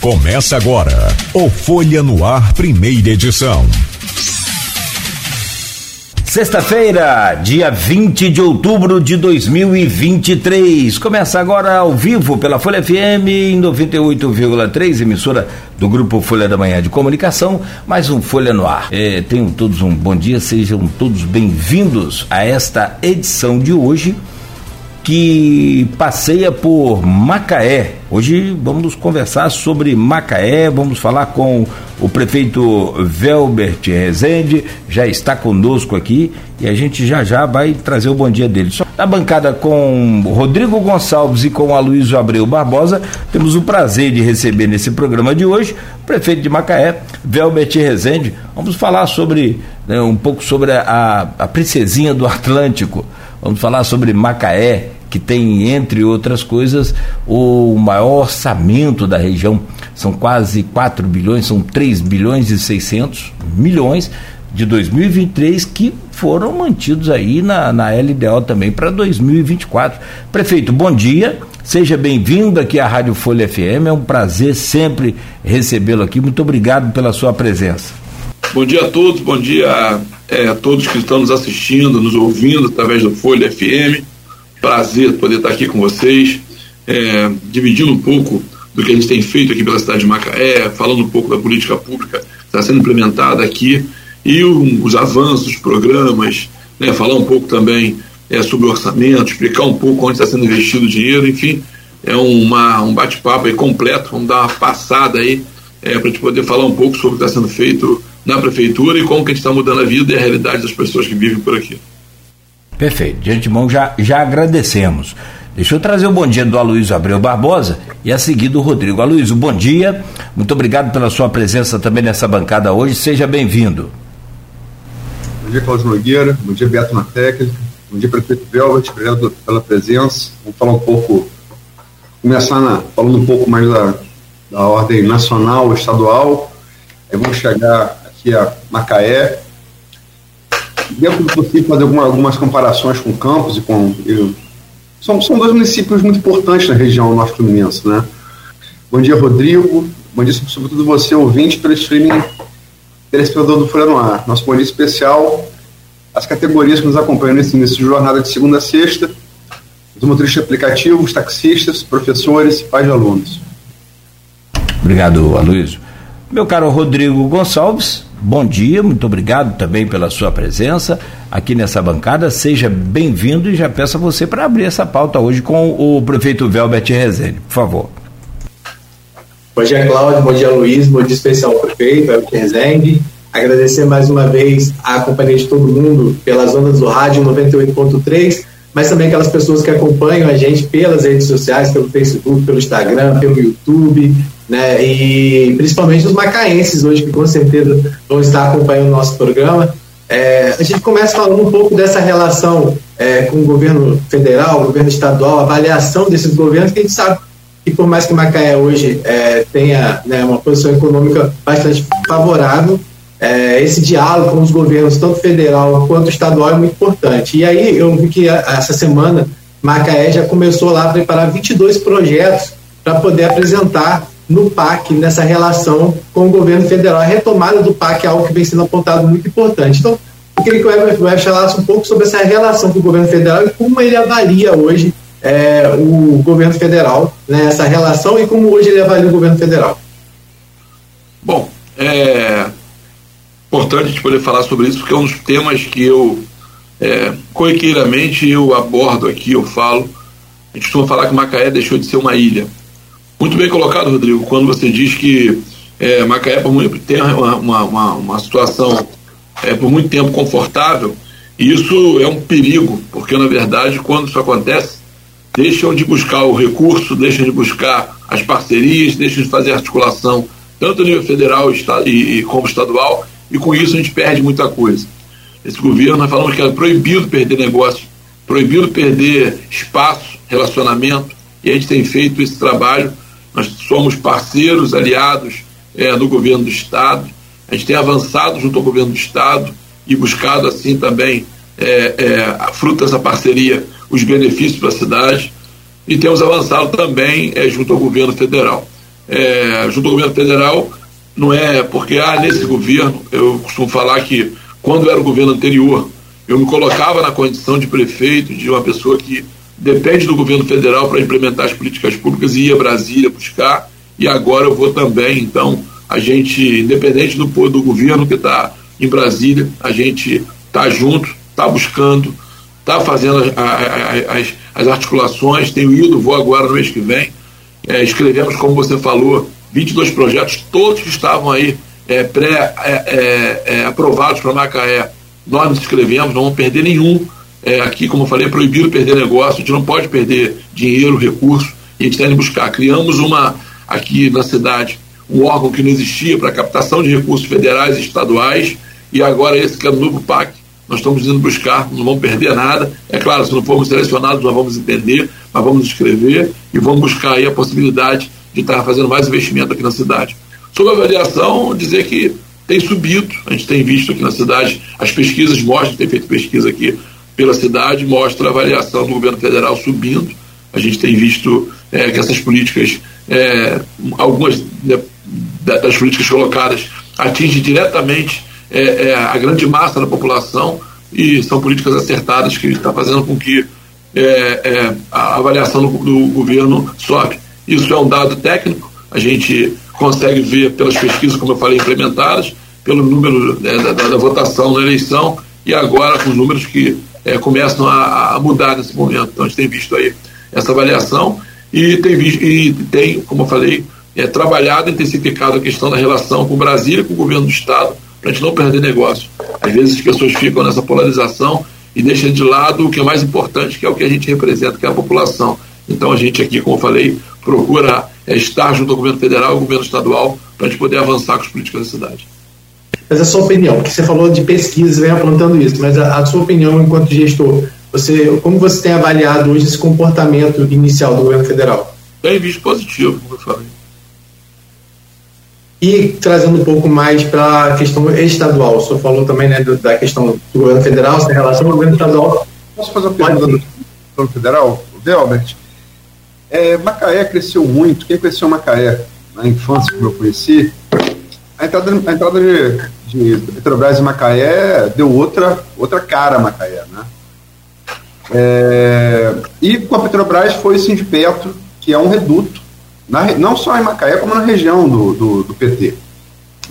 Começa agora o Folha no Ar, primeira edição. Sexta-feira, dia 20 de outubro de 2023. Começa agora ao vivo pela Folha FM em 98,3, emissora do Grupo Folha da Manhã de Comunicação. Mais um Folha no Ar. É, tenham todos um bom dia, sejam todos bem-vindos a esta edição de hoje que passeia por Macaé. Hoje vamos conversar sobre Macaé, vamos falar com o prefeito Velbert Rezende, já está conosco aqui e a gente já já vai trazer o bom dia dele. Na bancada com Rodrigo Gonçalves e com Aloysio Abreu Barbosa, temos o prazer de receber nesse programa de hoje o prefeito de Macaé, Velbert Rezende. Vamos falar sobre né, um pouco sobre a, a princesinha do Atlântico. Vamos falar sobre Macaé, que tem, entre outras coisas, o maior orçamento da região. São quase 4 bilhões, são 3 bilhões e 600 milhões de 2023 que foram mantidos aí na, na LDO também para 2024. Prefeito, bom dia. Seja bem-vindo aqui à Rádio Folha FM. É um prazer sempre recebê-lo aqui. Muito obrigado pela sua presença. Bom dia a todos, bom dia é, a todos que estão nos assistindo, nos ouvindo através do Folha FM prazer poder estar aqui com vocês, é, dividindo um pouco do que a gente tem feito aqui pela cidade de Macaé, falando um pouco da política pública que está sendo implementada aqui e o, os avanços, os programas, né, falar um pouco também é, sobre o orçamento, explicar um pouco onde está sendo investido o dinheiro, enfim, é uma, um bate-papo completo, vamos dar uma passada aí é, para a gente poder falar um pouco sobre o que está sendo feito na prefeitura e como que a gente está mudando a vida e a realidade das pessoas que vivem por aqui. Perfeito. De antemão já, já agradecemos. Deixa eu trazer o bom dia do Aloysio Abreu Barbosa e a seguir do Rodrigo. Aloysio, bom dia. Muito obrigado pela sua presença também nessa bancada hoje. Seja bem-vindo. Bom dia, Cláudio Nogueira. Bom dia, Beto na técnica. Bom dia, prefeito Velvet. Obrigado pela presença. Vamos falar um pouco, começar na, falando um pouco mais da, da ordem nacional, estadual. Aí vamos chegar aqui a Macaé, dentro do possível, fazer alguma, algumas comparações com Campos e com. Eu, são, são dois municípios muito importantes na região norte fluminense, né? Bom dia, Rodrigo. Bom dia, sobretudo você, ouvinte, pelo streaming telespectador do Folha no Ar. Nosso bom dia especial as categorias que nos acompanham nesse início de jornada de segunda a sexta, os motoristas aplicativos, taxistas, professores, pais de alunos. Obrigado, Aloysio. Meu caro Rodrigo Gonçalves, bom dia, muito obrigado também pela sua presença aqui nessa bancada. Seja bem-vindo e já peço a você para abrir essa pauta hoje com o prefeito Velbert Rezende, por favor. Bom dia, Cláudio, bom dia, Luiz, bom dia especial prefeito Velbert Rezende. Agradecer mais uma vez a companhia de todo mundo pelas ondas do rádio 98.3, mas também aquelas pessoas que acompanham a gente pelas redes sociais, pelo Facebook, pelo Instagram, pelo YouTube, né? E principalmente os macaenses hoje, que com certeza vão estar acompanhando o nosso programa. É, a gente começa falando um pouco dessa relação é, com o governo federal, o governo estadual, a avaliação desses governos, que a gente sabe que por mais que Macaé hoje é, tenha né, uma posição econômica bastante favorável, é, esse diálogo com os governos, tanto federal quanto estadual, é muito importante. E aí eu vi que essa semana Macaé já começou lá a preparar 22 projetos para poder apresentar no PAC, nessa relação com o governo federal. A retomada do PAC é algo que vem sendo apontado muito importante. Então, eu queria que o Everton falasse um pouco sobre essa relação com o governo federal e como ele avalia hoje é, o governo federal, né, essa relação e como hoje ele avalia o governo federal. Bom, é importante a gente poder falar sobre isso, porque é um dos temas que eu, é, eu abordo aqui, eu falo. A gente costuma falar que Macaé deixou de ser uma ilha. Muito bem colocado, Rodrigo, quando você diz que é, Macaé por muito, tem uma, uma, uma situação é, por muito tempo confortável, e isso é um perigo, porque na verdade, quando isso acontece, deixam de buscar o recurso, deixam de buscar as parcerias, deixam de fazer articulação, tanto a nível federal e, e como estadual, e com isso a gente perde muita coisa. Esse governo, nós falamos que é proibido perder negócio, proibido perder espaço, relacionamento, e a gente tem feito esse trabalho nós somos parceiros, aliados é, no governo do Estado. A gente tem avançado junto ao governo do Estado e buscado, assim, também, é, é, fruto dessa parceria, os benefícios para a cidade. E temos avançado também é, junto ao governo federal. é, junto ao governo federal, não é porque, ah, nesse governo, eu costumo falar que quando era o governo anterior, eu me colocava na condição de prefeito, de uma pessoa que depende do governo federal para implementar as políticas públicas e ia a Brasília buscar, e agora eu vou também, então, a gente, independente do, do governo que está em Brasília, a gente está junto, está buscando, está fazendo as, as, as, articulações, tenho ido, vou agora no mês que vem, é, escrevemos, como você falou, 22 projetos, todos que estavam aí é, pré-aprovados é, é, é para Macaé, nós nos inscrevemos, não vamos perder nenhum. É, aqui, como eu falei, é proibido perder negócio, a gente não pode perder dinheiro, recurso, e a gente que buscar. Criamos uma, aqui na cidade, um órgão que não existia para captação de recursos federais e estaduais, e agora esse que é o novo PAC, nós estamos indo buscar, não vamos perder nada. É claro, se não formos selecionados, nós vamos entender, mas vamos escrever e vamos buscar aí a possibilidade de estar fazendo mais investimento aqui na cidade. Sobre a avaliação, dizer que tem subido, a gente tem visto aqui na cidade, as pesquisas mostram, tem feito pesquisa aqui pela cidade, mostra a avaliação do governo federal subindo. A gente tem visto é, que essas políticas, é, algumas né, das políticas colocadas, atingem diretamente é, é, a grande massa da população e são políticas acertadas que está fazendo com que é, é, a avaliação do, do governo sobe. Isso é um dado técnico, a gente consegue ver pelas pesquisas, como eu falei, implementadas, pelo número né, da, da, votação na eleição e agora com os números que é, começam a, a, mudar nesse momento. Então a gente tem visto aí essa avaliação e tem, visto, e tem como eu falei, é, trabalhado, intensificado a questão da relação com o Brasil e com o governo do Estado, para a gente não perder negócio. Às vezes as pessoas ficam nessa polarização e deixam de lado o que é mais importante, que é o que a gente representa, que é a população. Então a gente aqui, como eu falei, procura é, estar junto ao governo federal e ao governo estadual para a gente poder avançar com as políticas da cidade. Mas a sua opinião, que você falou de pesquisa, vem apontando isso, mas a, a, sua opinião enquanto gestor, você, como você tem avaliado hoje esse comportamento inicial do governo federal? Tem visto positivo, como eu falei. E trazendo um pouco mais para a questão estadual, o senhor falou também né, do, da questão do governo federal, em relação ao governo estadual. Posso fazer uma pergunta do governo federal? Delbert, é, Macaé cresceu muito. Quem cresceu Macaé na infância, como eu conheci, a entrada, a entrada de, de Petrobras em Macaé deu outra, outra cara a Macaé. Né? É, e com a Petrobras foi sim de perto, que é um reduto, na, não só em Macaé, como na região do, do, do PT,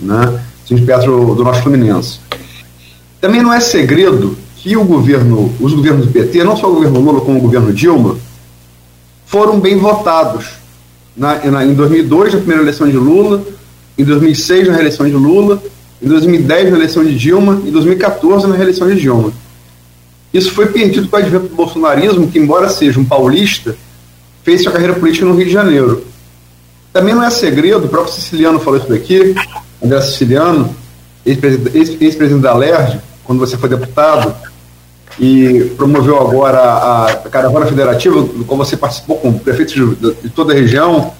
né? Sim Petro do Norte Fluminense. Também não é segredo que o governo, os governos do PT, não só o governo Lula como o governo Dilma, foram bem votados. Na, na, em 2002, na primeira eleição de Lula, em 2006, na reeleição de Lula, em 2010, na eleição de Dilma, e em 2014, na reeleição de Dilma. Isso foi perdido com o advento do bolsonarismo, que, embora seja um paulista, fez sua carreira política no Rio de Janeiro. Também não é segredo, o próprio Siciliano falou isso daqui, André Siciliano, ex-presidente da LERJ, quando você foi deputado, e promoveu agora a, Caravana Federativa, do qual você participou com prefeitos de, de toda a região.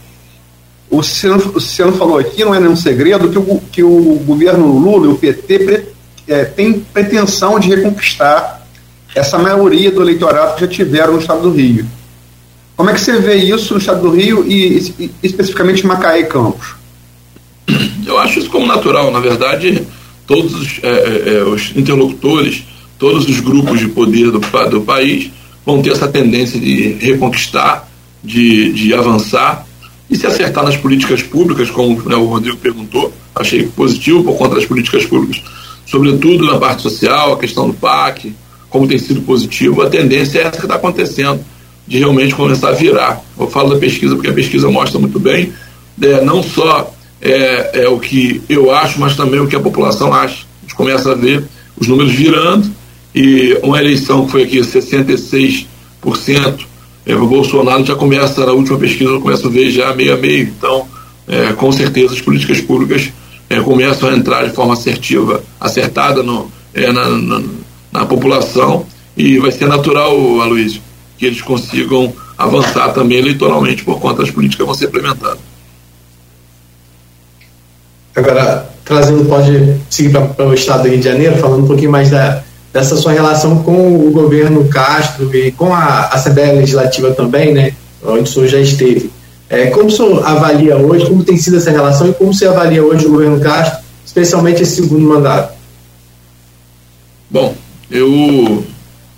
O Ciciano, o Ciciano falou aqui, não é nenhum segredo, que o, que o governo Lula e o PT pre, é, tem pretensão de reconquistar essa maioria do eleitorado que já tiveram no estado do Rio. Como é que você vê isso no estado do Rio e, e especificamente Macaé e Campos? Eu acho isso como natural. Na verdade, todos os, é, é, é os interlocutores todos os grupos de poder do, do país vão ter essa tendência de reconquistar, de, de avançar e se acertar nas políticas públicas, como né, o Rodrigo perguntou, achei positivo por conta das políticas públicas, sobretudo na parte social, a questão do PAC, como tem sido positivo, a tendência é essa que está acontecendo, de realmente começar a virar. Eu falo da pesquisa porque a pesquisa mostra muito bem, é, não só é, é o que eu acho, mas também o que a população acha. A gente começa a ver os números virando e uma eleição que foi aqui 66%, é, o Bolsonaro já começa, na última pesquisa, eu começo a ver já meio a meio. Então, é, com certeza, as políticas públicas é, começam a entrar de forma assertiva, acertada no, é, na, na, na, população e vai ser natural, Aloysio, que eles consigam avançar também eleitoralmente por conta das políticas que vão ser implementadas. Agora, trazendo, pode seguir para o estado do Rio de Janeiro, falando um pouquinho mais da, dessa sua relação com o governo Castro e com a Assembleia Legislativa também, né, onde o senhor já esteve. É, como o senhor avalia hoje, como tem sido essa relação e como você avalia hoje o governo Castro, especialmente esse segundo mandato? Bom, eu,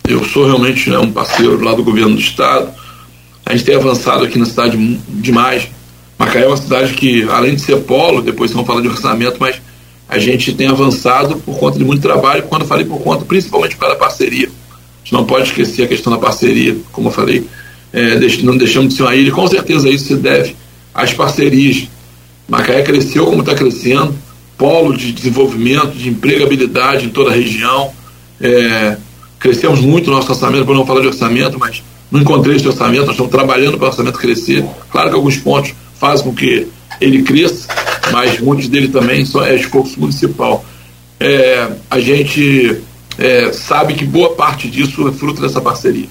eu sou realmente né, um parceiro lá do governo do Estado. A gente tem avançado aqui na cidade demais. Macaé é uma cidade que, além de ser polo, depois vamos falar de orçamento, mas a gente tem avançado por conta de muito trabalho, quando eu falei por conta, principalmente para a parceria. A gente não pode esquecer a questão da parceria, como eu falei, é, não deixamos de ser uma ilha, com certeza isso se deve às parcerias. Macaé cresceu como está crescendo, polo de desenvolvimento, de empregabilidade em toda a região. É, crescemos muito no nosso orçamento, por não falar de orçamento, mas não encontrei esse orçamento, nós estamos trabalhando para o orçamento crescer. Claro que alguns pontos fazem com que ele cresça, mas muitos dele também são é esforço municipal. É, a gente é, sabe que boa parte disso é fruto dessa parceria.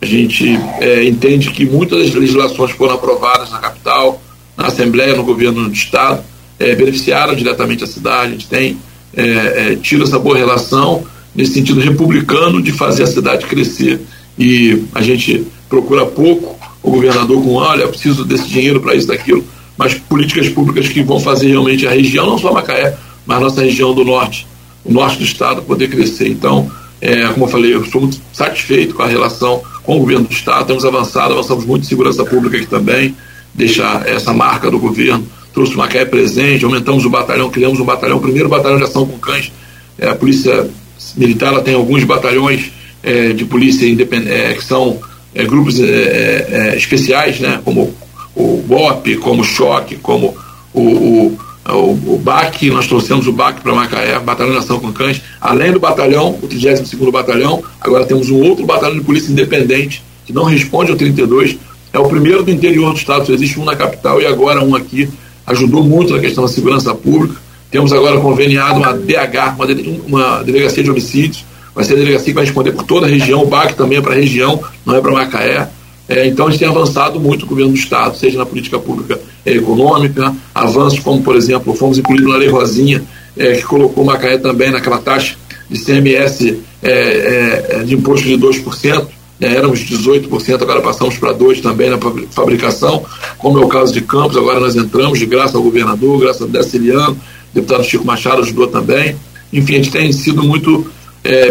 A gente é, entende que muitas das legislações foram aprovadas na capital, na Assembleia, no governo do Estado, é, beneficiaram diretamente a cidade. A gente tem é, tido essa boa relação nesse sentido republicano de fazer a cidade crescer. E a gente procura pouco o governador com, olha, preciso desse dinheiro para isso, daquilo, mas políticas públicas que vão fazer realmente a região, não só Macaé, mas a nossa região do norte, o norte do estado poder crescer. Então, é, como eu falei, eu sou muito satisfeito com a relação com o governo do Estado, temos avançado, avançamos muito em segurança pública aqui também, deixar essa marca do governo, trouxe o Macaé presente, aumentamos o batalhão, criamos um batalhão, o primeiro batalhão de ação com cães, é, a polícia militar ela tem alguns batalhões é, de polícia independente, é, que são é, grupos é, especiais, né, como o BOP, como Choque, como o, o o, o BAC, nós trouxemos o BAC para Macaé, Batalhão de Ação com Cães, além do batalhão, o 32º Batalhão, agora temos um outro batalhão de polícia independente, que não responde ao 32, é o primeiro do interior do estado, só existe um na capital e agora um aqui, ajudou muito na questão da segurança pública, temos agora conveniado uma DH, uma, uma delegacia de homicídios, vai ser a delegacia que vai responder por toda a região, o BAC também é para a região, não é para Macaé, é, então a gente tem avançado muito o governo do Estado, seja na política pública é, econômica, avanços como, por exemplo, fomos incluídos na Lei Rosinha, é, que colocou Macaé também naquela taxa de CMS é, é, é, de imposto de 2%, né, éramos 18%, agora passamos para 2% também na fabricação, como é o caso de Campos, agora nós entramos, de graça ao governador, graças ao Deciliano, deputado Chico Machado ajudou também. Enfim, a gente tem sido muito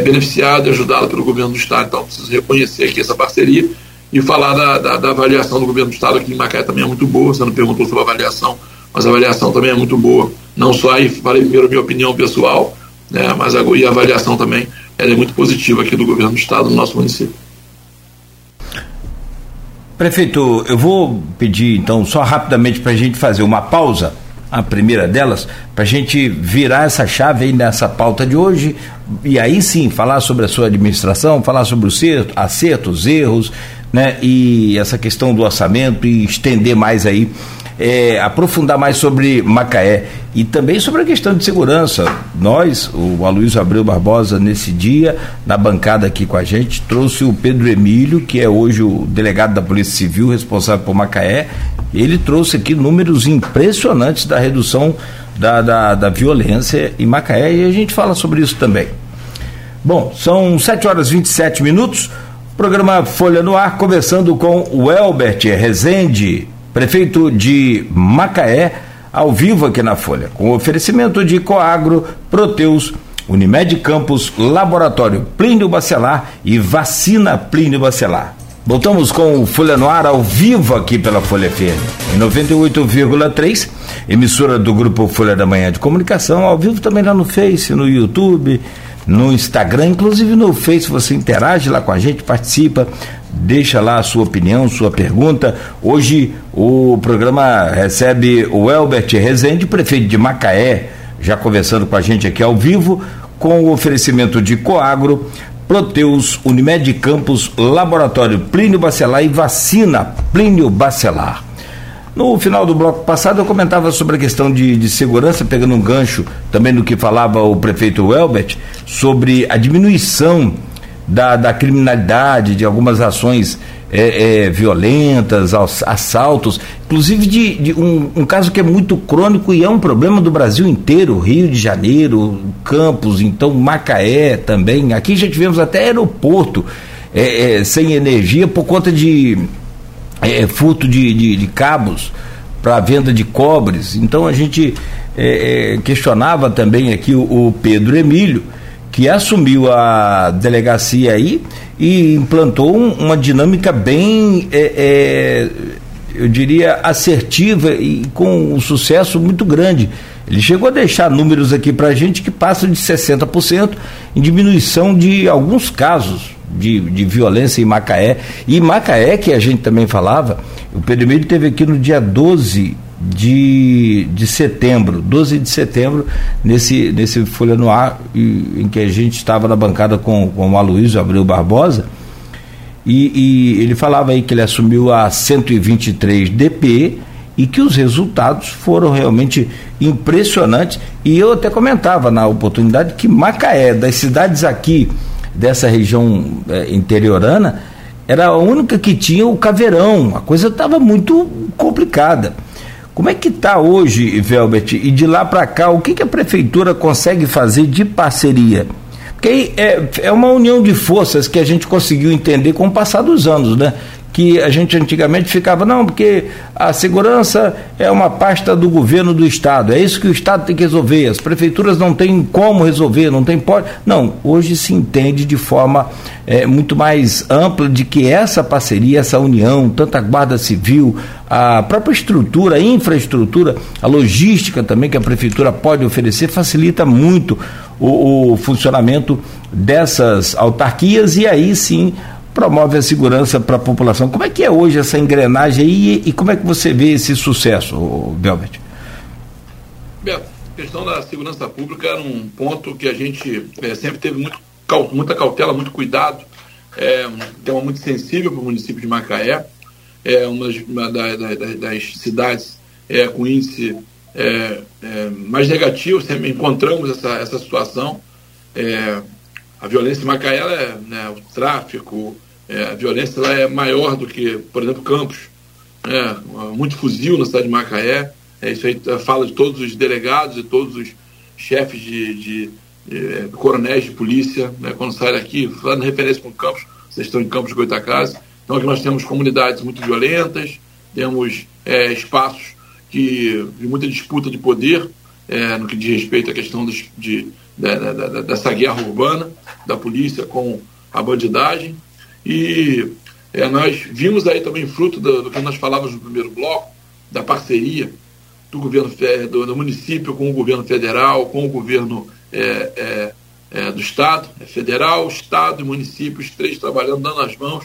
beneficiado e ajudado pelo governo do Estado, então preciso reconhecer aqui essa parceria e falar da, da, da, avaliação do governo do Estado aqui em Macaé também é muito boa. Você não perguntou sobre a avaliação, mas a avaliação também é muito boa. Não só aí, falei primeiro minha opinião pessoal, né, mas a, e a avaliação também é muito positiva aqui do governo do Estado no nosso município. Prefeito, eu vou pedir então só rapidamente para a gente fazer uma pausa a primeira delas, para a gente virar essa chave aí nessa pauta de hoje, e aí sim falar sobre a sua administração, falar sobre os acertos, erros, né, e essa questão do orçamento e estender mais aí, é, aprofundar mais sobre Macaé e também sobre a questão de segurança. Nós, o Aloysio Abreu Barbosa, nesse dia, na bancada aqui com a gente, trouxe o Pedro Emílio, que é hoje o delegado da Polícia Civil responsável por Macaé. Ele trouxe aqui números impressionantes da redução da, da, da violência em Macaé e a gente fala sobre isso também. Bom, são 7 horas e 27 minutos. Programa Folha no Ar, conversando com o Elbert Rezende, prefeito de Macaé, ao vivo aqui na Folha, com oferecimento de Coagro, Proteus, Unimed Campos, Laboratório Plínio Bacelar e Vacina Plínio Bacelar. Voltamos com o Folha no Ar ao vivo aqui pela Folha FM, em 98,3, emissora do grupo Folha da Manhã de Comunicação, ao vivo também lá no Face, no YouTube, no Instagram, inclusive no Face, você interage lá com a gente, participa, deixa lá a sua opinião, sua pergunta. Hoje o programa recebe o Elbert Rezende, prefeito de Macaé, já conversando com a gente aqui ao vivo, com o oferecimento de Coagro, Proteus, Unimed Campos, Laboratório Plínio Bacelar e Vacina Plínio Bacelar. No final do bloco passado, eu comentava sobre a questão de, de segurança, pegando um gancho também do que falava o prefeito Welbert, sobre a diminuição da, da criminalidade, de algumas ações é, é, violentas, assaltos, inclusive de, de um, um, caso que é muito crônico e é um problema do Brasil inteiro, Rio de Janeiro, Campos, então Macaé também. Aqui já tivemos até aeroporto é, é sem energia por conta de é, furto de, de, de cabos para venda de cobres. Então a gente é, é, questionava também aqui o, o, Pedro Emílio, que assumiu a delegacia aí e implantou um, uma dinâmica bem, é, é eu diria, assertiva e com um sucesso muito grande. Ele chegou a deixar números aqui para a gente que passam de 60% em diminuição de alguns casos de, de violência em Macaé. E Macaé, que a gente também falava, o Pedro teve aqui no dia 12 de, de setembro, 12 de setembro, nesse, nesse Folha no Ar, em que a gente estava na bancada com, com o Aloysio Abreu Barbosa, e, e, ele falava aí que ele assumiu a 123 DP e que os resultados foram realmente impressionantes. E eu até comentava na oportunidade que Macaé, das cidades aqui dessa região é, interiorana, era a única que tinha o caveirão. A coisa estava muito complicada. Como é que está hoje, Velbert? E de lá para cá, o que, que a prefeitura consegue fazer de parceria? Porque é, é uma união de forças que a gente conseguiu entender com o passar dos anos, né? Que a gente antigamente ficava, não, porque a segurança é uma pasta do governo do Estado, é isso que o Estado tem que resolver, as prefeituras não têm como resolver, não tem pode. Não, hoje se entende de forma é, muito mais ampla de que essa parceria, essa união, tanto a Guarda Civil, a própria estrutura, a infraestrutura, a logística também que a prefeitura pode oferecer, facilita muito o, o funcionamento dessas autarquias e aí sim promove a segurança para a população. Como é que é hoje essa engrenagem aí e, como é que você vê esse sucesso, Belbert? A questão da segurança pública era um ponto que a gente é, sempre teve muito, muita cautela, muito cuidado, é um tema muito sensível para o município de Macaé, é uma, uma da, da, das cidades é, com índice é, é, mais negativo, sempre encontramos essa, essa situação. É, a violência em Macaé, é, né, o tráfico, é, a violência ela é maior do que, por exemplo, Campos. Né? Muito fuzil na cidade de Macaé. É, isso aí fala de todos os delegados e todos os chefes de, de, de é, coronéis de polícia. Né? Quando sai daqui, falando referência com Campos, vocês estão em Campos de Goitacazes. Então aqui nós temos comunidades muito violentas, temos é, espaços que, de muita disputa de poder, é, no que diz respeito à questão de, de, de, dessa guerra urbana da polícia com a bandidagem. E é, nós vimos aí também fruto do, do, que nós falávamos no primeiro bloco, da parceria do governo do, do município com o governo federal, com o governo é, é, é do estado, é federal, estado e município, os três trabalhando, dando as mãos,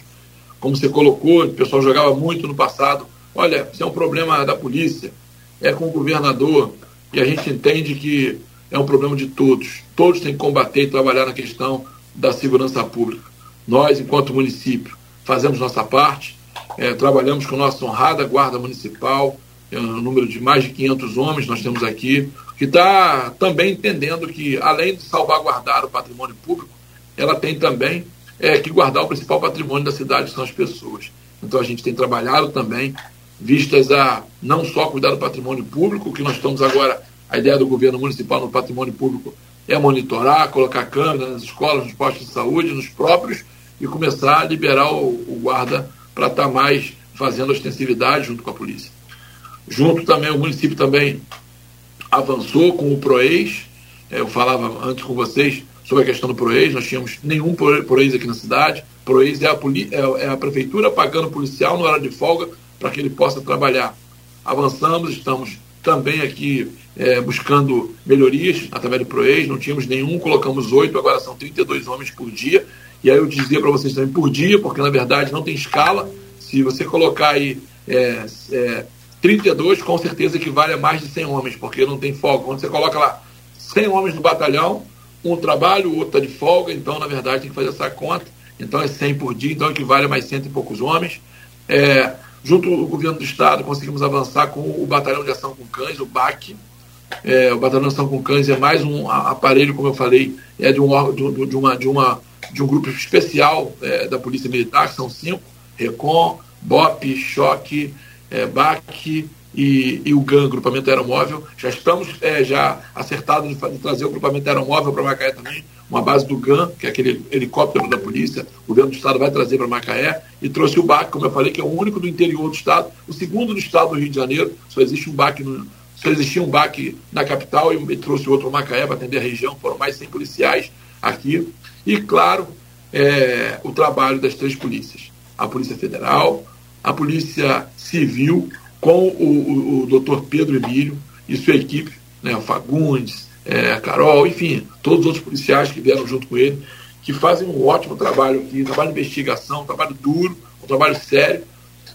como você colocou, o pessoal jogava muito no passado. Olha, isso é um problema da polícia, é com o governador, e a gente entende que é um problema de todos. Todos têm que combater e trabalhar na questão da segurança pública. Nós, enquanto município, fazemos nossa parte, é, trabalhamos com nossa honrada Guarda Municipal, é um número de mais de 500 homens nós temos aqui, que está também entendendo que, além de salvaguardar o patrimônio público, ela tem também é, que guardar o principal patrimônio da cidade, que são as pessoas. Então a gente tem trabalhado também, vistas a não só cuidar do patrimônio público, que nós estamos agora, a ideia do governo municipal no patrimônio público é monitorar, colocar câmeras nas escolas, nos postos de saúde, nos próprios, e começar a liberar o, o guarda para estar tá mais fazendo ostensividade junto com a polícia. Junto também, o município também avançou com o PROEIS, é, eu falava antes com vocês sobre a questão do PROEIS, nós tínhamos nenhum PROEIS aqui na cidade, PROEIS é a, é, é a prefeitura pagando o policial na hora de folga para que ele possa trabalhar. Avançamos, estamos também aqui é, buscando melhorias através do PROEIS, não tínhamos nenhum, colocamos oito, agora são 32 homens por dia, e aí eu dizia para vocês também por dia, porque na verdade não tem escala. Se você colocar aí é, é, 32, com certeza equivale a mais de 100 homens, porque não tem folga. Quando você coloca lá 100 homens no batalhão, um trabalho, o outro está de folga, então na verdade tem que fazer essa conta. Então é 100 por dia, então equivale a mais cento e poucos homens. É, junto ao governo do estado, conseguimos avançar com o Batalhão de Ação com Cães, o BAC. É, o Batalhão Ação com Cães é mais um aparelho, como eu falei, é de, um, de, de uma, de uma de um grupo especial é, da Polícia Militar, que são cinco, RECOM, BOP, Choque, é, BAC e, e o GAN, Grupamento Aeromóvel. Já estamos é, já acertados de, de, trazer o Grupamento Aeromóvel para Macaé também, uma base do GAN, que é aquele helicóptero da polícia, o governo do estado vai trazer para Macaé, e trouxe o BAC, como eu falei, que é o único do interior do estado, o segundo do estado do Rio de Janeiro, só existe um BAC no, só existia um BAC na capital e trouxe outro Macaé para atender a região, foram mais 100 policiais aqui. E, claro, é, o trabalho das três polícias, a Polícia Federal, a Polícia Civil com o, o, o doutor Pedro Emílio e sua equipe, né, o Fagundes, é, a Carol, enfim, todos os outros policiais que vieram junto com ele, que fazem um ótimo trabalho aqui, trabalho de investigação, trabalho duro, um trabalho sério,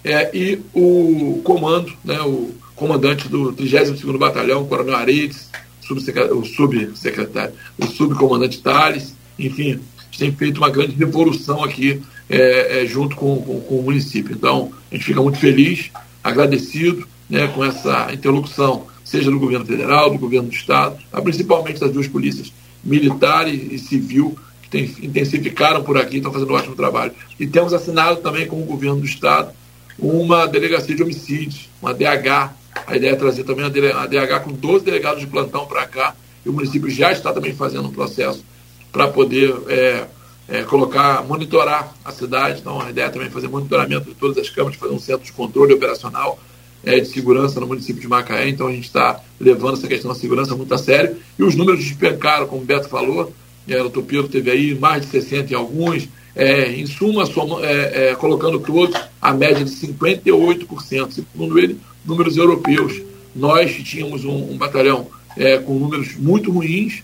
é, e o comando, né, o comandante do 32º Batalhão, Coronel Aredes, o subsecretário, o subcomandante Tales, enfim, tem feito uma grande revolução aqui é, é, junto com, com, com, o município. Então, a gente fica muito feliz agradecido né, com essa interlocução, seja do governo federal, do governo do estado, principalmente das duas polícias, militar e, e civil, que tem, intensificaram por aqui, estão fazendo um ótimo trabalho. E temos assinado também com o governo do estado uma delegacia de homicídios, uma DH. A ideia é trazer também a DH com 12 delegados de plantão para cá. E o município já está também fazendo um processo para poder é, é, colocar, monitorar a cidade. Então, a ideia é também fazer monitoramento de todas as câmaras, fazer um centro de controle operacional é, de segurança no município de Macaé. Então, a gente está levando essa questão da segurança muito a sério. E os números despencaram, como o Beto falou. É, o Topiro teve aí mais de 60 em alguns. É, em suma, soma, é, é, colocando todos, a média de 58%, segundo ele, números europeus. Nós tínhamos um, um batalhão é, com números muito ruins,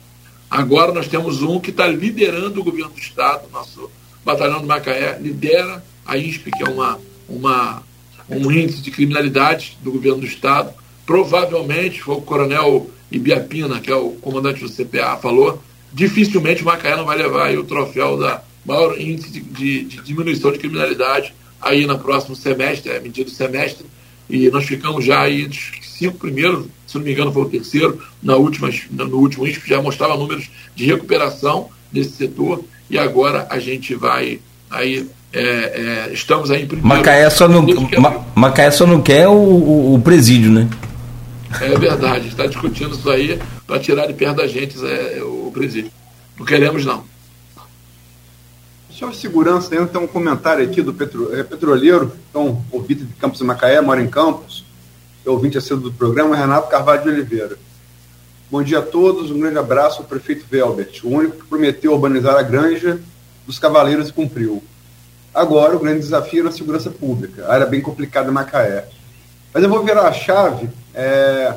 Agora nós temos um que está liderando o governo do Estado, nosso batalhão do Macaé, lidera a INSP, que é uma, uma, um índice de criminalidade do governo do Estado. Provavelmente, foi o coronel Ibiapina, que é o comandante do CPA, falou, dificilmente o Macaé não vai levar o troféu da maior índice de, de, de, diminuição de criminalidade aí no próximo semestre, é medida do semestre, e nós ficamos já aí entre os cinco primeiros, se não me engano, foi o terceiro, na última, no último INSP, já mostrava números de recuperação desse setor, e agora a gente vai aí. É, é, estamos aí em primeiro. Macaé só não, Ma, Macaé só não quer o, o, o presídio, né? É verdade, está discutindo isso aí para tirar de perto da gente é, o presídio. Não queremos, não. Senhor Segurança, tem um comentário aqui do petro, é, petroleiro, então, ouvinte de Campos de Macaé, mora em Campos, é ouvinte assíduo do programa, Renato Carvalho de Oliveira. Bom dia a todos, um grande abraço ao prefeito Velbert, o único que prometeu urbanizar a granja dos Cavaleiros e cumpriu. Agora, o grande desafio é na segurança pública, área bem complicada em Macaé. Mas eu vou virar a chave é,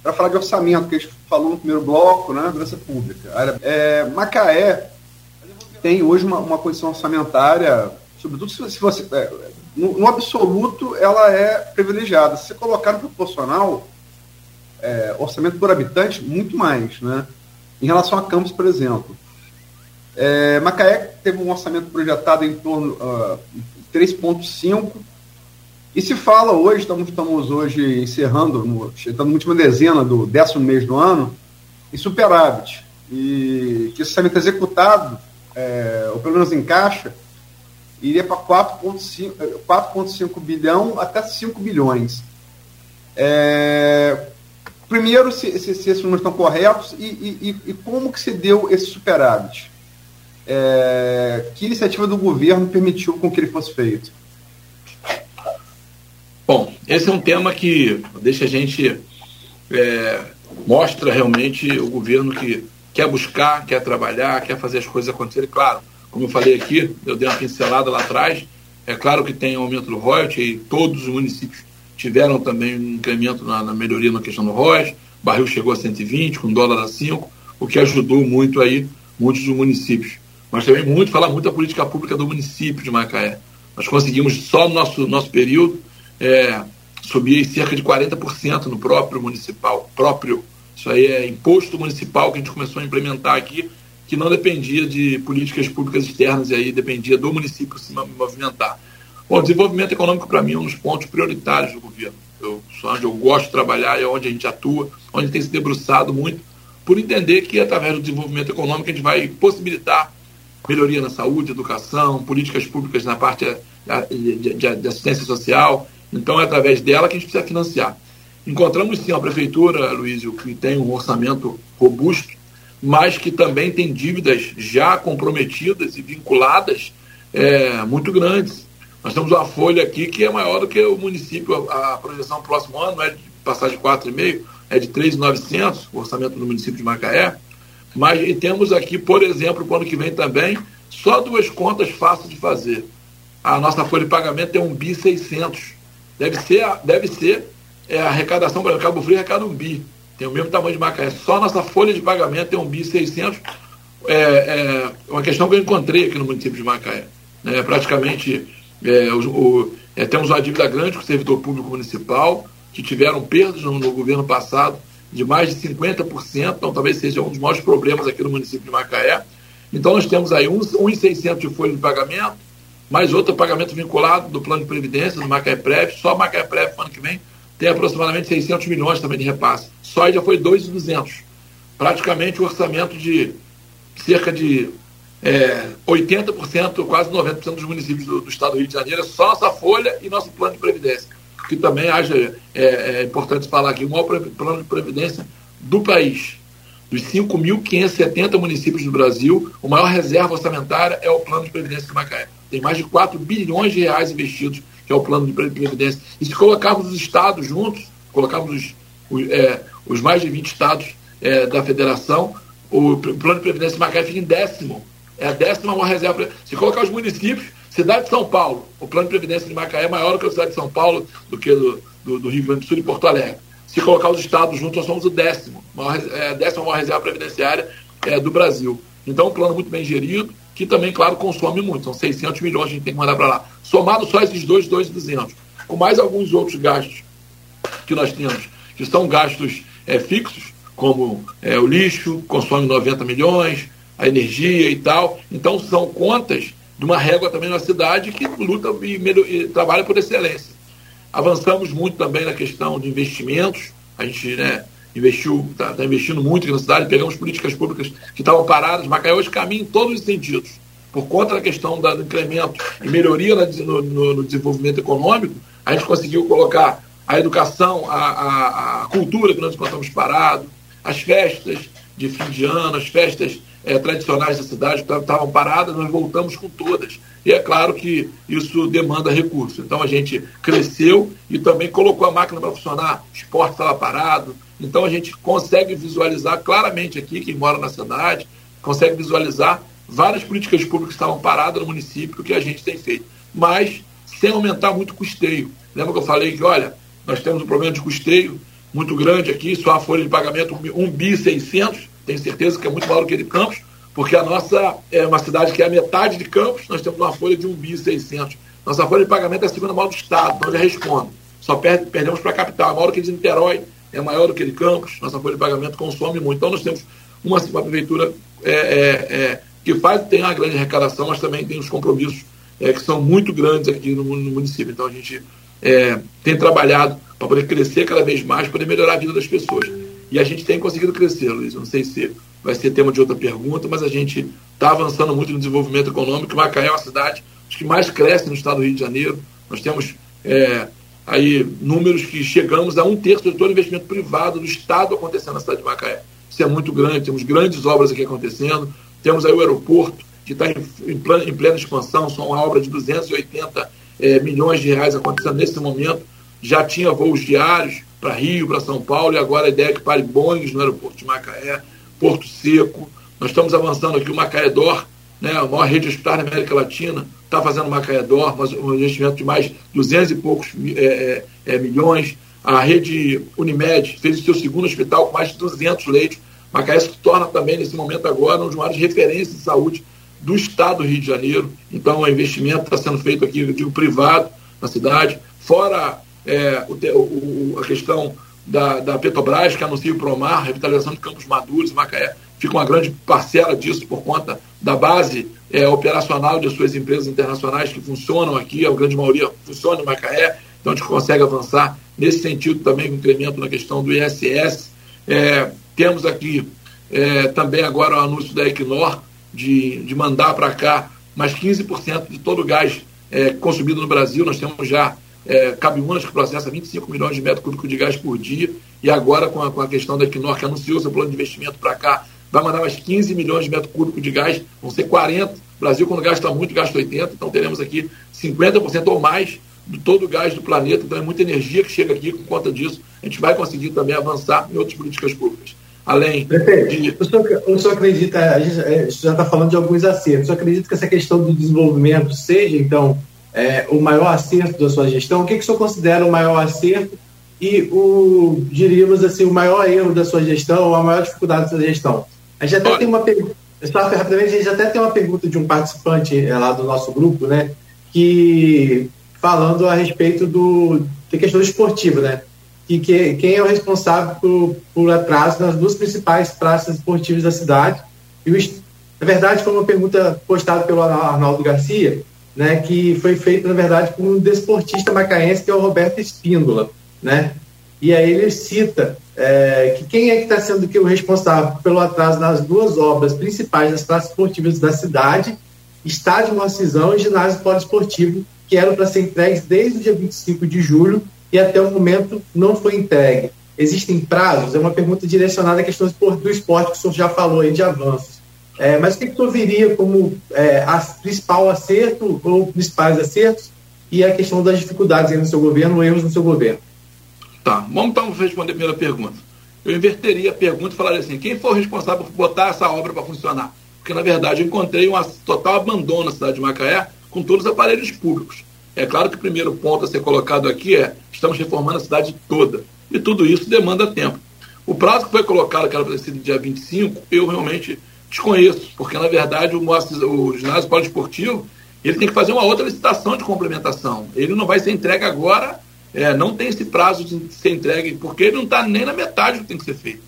para falar de orçamento, que a gente falou no primeiro bloco, né, segurança pública. Área, é, Macaé tem hoje uma, uma condição orçamentária, sobretudo se, se você. É, no, no, absoluto, ela é privilegiada. Se você colocar no proporcional, é, orçamento por habitante, muito mais, né? Em relação a Campos, por exemplo. É, Macaé teve um orçamento projetado em torno uh, 3,5 e se fala hoje, estamos, estamos hoje encerrando, no, chegando na última dezena do décimo mês do ano, em superávit. E que orçamento executado é, ou pelo menos em caixa, iria para 4,5 bilhão até 5 bilhões. É, primeiro, se, se, se, esses números estão corretos e, e, e, como que se deu esse superávit? É, que iniciativa do governo permitiu com que ele fosse feito? Bom, esse é um tema que deixa a gente é, mostra realmente o governo que quer buscar, quer trabalhar, quer fazer as coisas acontecerem. Claro, como eu falei aqui, eu dei uma pincelada lá atrás, é claro que tem aumento do royalty e todos os municípios tiveram também um incremento na, na melhoria na questão do royalty, barril chegou a 120, com dólar a 5, o que ajudou muito aí muitos dos municípios. Mas também muito, falar muito da política pública do município de Macaé. Nós conseguimos, só no nosso, nosso período, é, subir cerca de 40% no próprio municipal, próprio isso aí é imposto municipal que a gente começou a implementar aqui, que não dependia de políticas públicas externas, e aí dependia do município se movimentar. Bom, desenvolvimento econômico, para mim, é um dos pontos prioritários do governo. Eu, onde eu gosto de trabalhar, é onde a gente atua, onde tem se debruçado muito, por entender que, através do desenvolvimento econômico, a gente vai possibilitar melhoria na saúde, educação, políticas públicas na parte de, de, de assistência social. Então, é através dela que a gente precisa financiar. Encontramos sim a prefeitura, Luiz, que tem um orçamento robusto, mas que também tem dívidas já comprometidas e vinculadas é, muito grandes. Nós temos uma folha aqui que é maior do que o município, a, a projeção próximo ano é de passar de 4,5, é de 3,900, o orçamento do município de Macaé. Mas e temos aqui, por exemplo, para o ano que vem também, só duas contas fáceis de fazer. A nossa folha de pagamento é um bi 600. Deve ser, deve ser é, a arrecadação, para o Cabo Frio arrecada um bi. Tem o mesmo tamanho de Macaé. Só nossa folha de pagamento é um bi 600. É, é uma questão que eu encontrei aqui no município de Macaé. É, praticamente é, o, o, é, temos uma dívida grande com o servidor público municipal, que tiveram perdas no, no, governo passado de mais de 50%, então talvez seja um dos maiores problemas aqui no município de Macaé. Então nós temos aí 1,600 de folha de pagamento, mais outro pagamento vinculado do plano de previdência, do Macaé Prev, só Macaé Prev ano que vem tem aproximadamente 600 milhões também de repasse. Só já foi 2,200. Praticamente o orçamento de cerca de é, 80%, quase 90% dos municípios do, do, estado do Rio de Janeiro, é só nossa folha e nosso plano de previdência. Que também haja, é, é importante falar aqui, o maior plano de previdência do país. Dos 5.570 municípios do Brasil, o maior reserva orçamentária é o plano de previdência de Macaé. Tem mais de 4 bilhões de reais investidos, que é o plano de previdência. E se colocarmos os estados juntos, colocarmos os, os, é, os mais de 20 estados é, da federação, o plano de previdência de Macaé fica em décimo é a décima maior reserva. Se colocar os municípios, cidade de São Paulo, o plano de previdência de Macaé é maior que a cidade de São Paulo, do que do, do, do Rio Grande do Sul e Porto Alegre. Se colocar os estados juntos, nós somos o décimo, maior, é, a décima maior reserva previdenciária é, do Brasil. Então, um plano muito bem gerido, que também, claro, consome muito. São 600 milhões que a gente tem que mandar para lá. Somado só esses dois, 2,200. Com mais alguns outros gastos que nós temos, que são gastos é, fixos, como é, o lixo, consome 90 milhões, a energia e tal. Então são contas de uma régua também na cidade que luta e, e trabalha por excelência. Avançamos muito também na questão de investimentos. A gente né, investiu, está tá investindo muito aqui na cidade, pegamos políticas públicas que estavam paradas. Macaé hoje caminha em todos os sentidos. Por conta da questão do incremento e melhoria no, no, no desenvolvimento econômico, a gente conseguiu colocar a educação, a, a, a cultura que nós encontramos parado, as festas de fim de ano, as festas é, tradicionais da cidade estavam paradas, nós voltamos com todas. E é claro que isso demanda recurso. Então a gente cresceu e também colocou a máquina para funcionar, o esporte estava parado. Então a gente consegue visualizar claramente aqui, quem mora na cidade, consegue visualizar várias políticas públicas que estavam paradas no município que a gente tem feito. Mas sem aumentar muito o custeio. Lembra que eu falei que, olha, nós temos um problema de custeio muito grande aqui, só a folha de pagamento 1 bi 600, tenho certeza que é muito maior do que de Campos, porque a nossa é uma cidade que é a metade de Campos, nós temos uma folha de 1 bi 600. Nossa folha de pagamento é a segunda maior do Estado, então eu já respondo. Só perde, perdemos para a capital, é maior do que de Niterói, é maior do que de Campos, nossa folha de pagamento consome muito. Então nós temos uma, uma prefeitura é, é, é, que faz, tem uma grande arrecadação, mas também tem os compromissos é, que são muito grandes aqui no, no município. Então a gente é, tem trabalhado para poder crescer cada vez mais, poder melhorar a vida das pessoas. E a gente tem conseguido crescer, Luiz. Não sei se vai ser tema de outra pergunta, mas a gente está avançando muito no desenvolvimento econômico. Macaé é uma cidade que mais cresce no estado do Rio de Janeiro. Nós temos é, aí números que chegamos a um terço de todo investimento privado do estado acontecendo na cidade de Macaé. Isso é muito grande, temos grandes obras aqui acontecendo. Temos aí o aeroporto, que está em, em, plena, expansão, são uma obra de 280 é, milhões de reais acontecendo nesse momento. Já tinha voos diários, para Rio, para São Paulo, e agora a ideia é que pare Boeing no aeroporto de Macaé, Porto Seco. Nós estamos avançando aqui o Macaé Dor, né, a maior rede hospitalar da América Latina, está fazendo Macaé Dor, mas um investimento de mais 200 e poucos é, é, é, milhões. A rede Unimed fez o seu segundo hospital com mais de 200 leitos. Macaé se torna também, nesse momento agora, um dos maiores referências de saúde do estado do Rio de Janeiro. Então, o investimento está sendo feito aqui, eu digo, privado na cidade, fora é, o, o, a questão da, da, Petrobras, que anuncia o Promar, revitalização de Campos Maduros, Macaé, fica uma grande parcela disso por conta da base é, operacional de suas empresas internacionais que funcionam aqui, a grande maioria funciona em Macaé, então a gente consegue avançar nesse sentido também com incremento na questão do ISS. É, temos aqui é, também agora o anúncio da Equinor de, de mandar para cá mais 15% de todo o gás é, consumido no Brasil. Nós temos já é, Cabiunas, que processa 25 milhões de metros cúbicos de gás por dia, e agora com a, com a questão da Equinor, que anunciou seu plano de investimento para cá, vai mandar mais 15 milhões de metros cúbicos de gás, vão ser 40. O Brasil, quando gasta muito, gasta 80, então teremos aqui 50% ou mais de todo o gás do planeta, então é muita energia que chega aqui, por conta disso, a gente vai conseguir também avançar em outras políticas públicas. Além de. O senhor, o senhor acredita, a gente, a gente já está falando de alguns acertos, o senhor acredita que essa questão do desenvolvimento seja, então, é, o maior acerto da sua gestão? O que, que o senhor considera o maior acerto e o, diríamos assim, o maior erro da sua gestão ou a maior dificuldade da sua gestão? A gente até Olha. tem uma pergunta, rapidamente, a gente até tem uma pergunta de um participante é, lá do nosso grupo, né, que falando a respeito do, da questão esportiva, né, que, que quem é o responsável por, por atraso nas duas principais praças esportivas da cidade. E o, na verdade, foi uma pergunta postada pelo Arnaldo Garcia, né, que foi feita, na verdade, por um desportista macaense, que é o Roberto Espíndola. Né? E aí ele cita é, que quem é que está sendo que o responsável pelo atraso nas duas obras principais das praças esportivas da cidade, estádio Marcisão e ginásio poliesportivo, que eram para ser entregues desde o dia 25 de julho e até o momento não foi entregue. Existem prazos? É uma pergunta direcionada à questão do esporte, que o senhor já falou aí de avanços. É, mas o que, que o senhor viria como é, a principal acerto ou principais acertos e a questão das dificuldades no seu governo, erros no seu governo? Tá, vamos então responder a primeira pergunta. Eu inverteria a pergunta e falaria assim: quem foi o responsável por botar essa obra para funcionar? Porque, na verdade, eu encontrei um total abandono na cidade de Macaé com todos os aparelhos públicos. É claro que o primeiro ponto a ser colocado aqui é: estamos reformando a cidade toda. E tudo isso demanda tempo. O prazo que foi colocado, que era para ser dia 25, eu realmente desconheço, porque na verdade o, o ginásio poliesportivo ele tem que fazer uma outra licitação de complementação. Ele não vai ser entregue agora, é, não tem esse prazo de ser entregue, porque ele não está nem na metade do que tem que ser feito.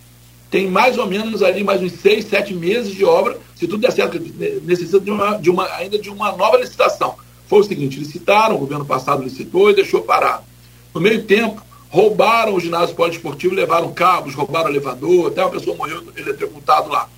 Tem mais ou menos ali mais uns seis, sete meses de obra, se tudo der certo, necessita de uma, de uma, ainda de uma nova licitação foi o seguinte: licitaram, o governo passado licitou e deixou parado. No meio tempo, roubaram o ginásio poliesportivo, levaram cabos, roubaram o elevador, até uma pessoa morreu eletrocutado lá.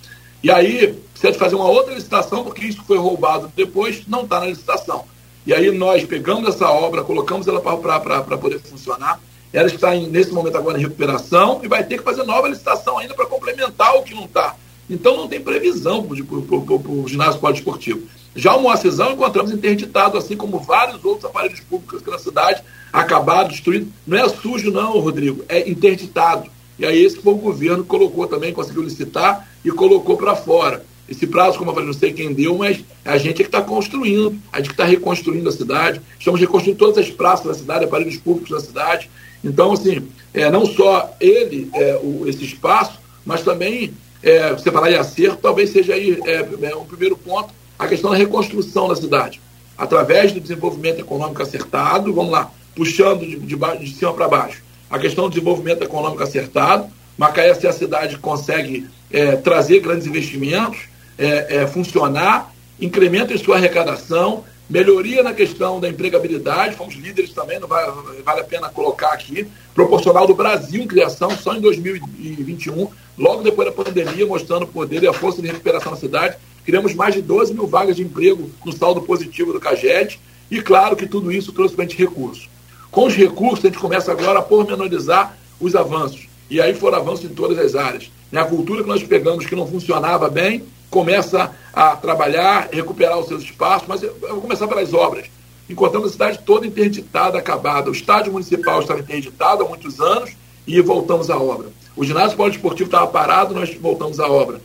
E aí, precisa de fazer uma outra licitação, porque isso foi roubado depois, não está na licitação. E aí nós pegamos essa obra, colocamos ela para poder funcionar. Ela está em, nesse momento agora em recuperação e vai ter que fazer nova licitação ainda para complementar o que não está. Então não tem previsão para o ginásio poliesportivo. Já o Moacizão encontramos interditado, assim como vários outros aparelhos públicos aqui na cidade, acabaram, destruídos. Não é sujo, não, Rodrigo, é interditado. E aí esse foi o governo que colocou também, conseguiu licitar e colocou para fora. Esse prazo, como eu falei, não sei quem deu, mas a gente é que está construindo, a gente que está reconstruindo a cidade. Estamos reconstruindo todas as praças da cidade, aparelhos públicos da cidade. Então, assim, é, não só ele, é, o, esse espaço, mas também, é, você falar em acerto, talvez seja aí é, é, um primeiro ponto, a questão da reconstrução da cidade. Através do desenvolvimento econômico acertado, vamos lá, puxando de, de, de cima para baixo. A questão do desenvolvimento econômico acertado, Macaé, se a cidade consegue é, trazer grandes investimentos, é, é, funcionar, incremento em sua arrecadação, melhoria na questão da empregabilidade, fomos líderes também, não vale, vale a pena colocar aqui, proporcional do Brasil em criação, só em 2021, logo depois da pandemia, mostrando o poder e a força de recuperação da cidade, criamos mais de 12 mil vagas de emprego no saldo positivo do CAGED, e claro que tudo isso trouxe para a gente recursos. Com os recursos, a gente começa agora a pormenorizar os avanços, e aí foram avanços em todas as áreas. A cultura que nós pegamos que não funcionava bem, começa a trabalhar, recuperar os seus espaços, mas eu vou começar pelas obras. Encontramos a cidade toda interditada, acabada. O estádio municipal estava interditado há muitos anos e voltamos à obra. O ginásio poliesportivo estava parado, nós voltamos à obra.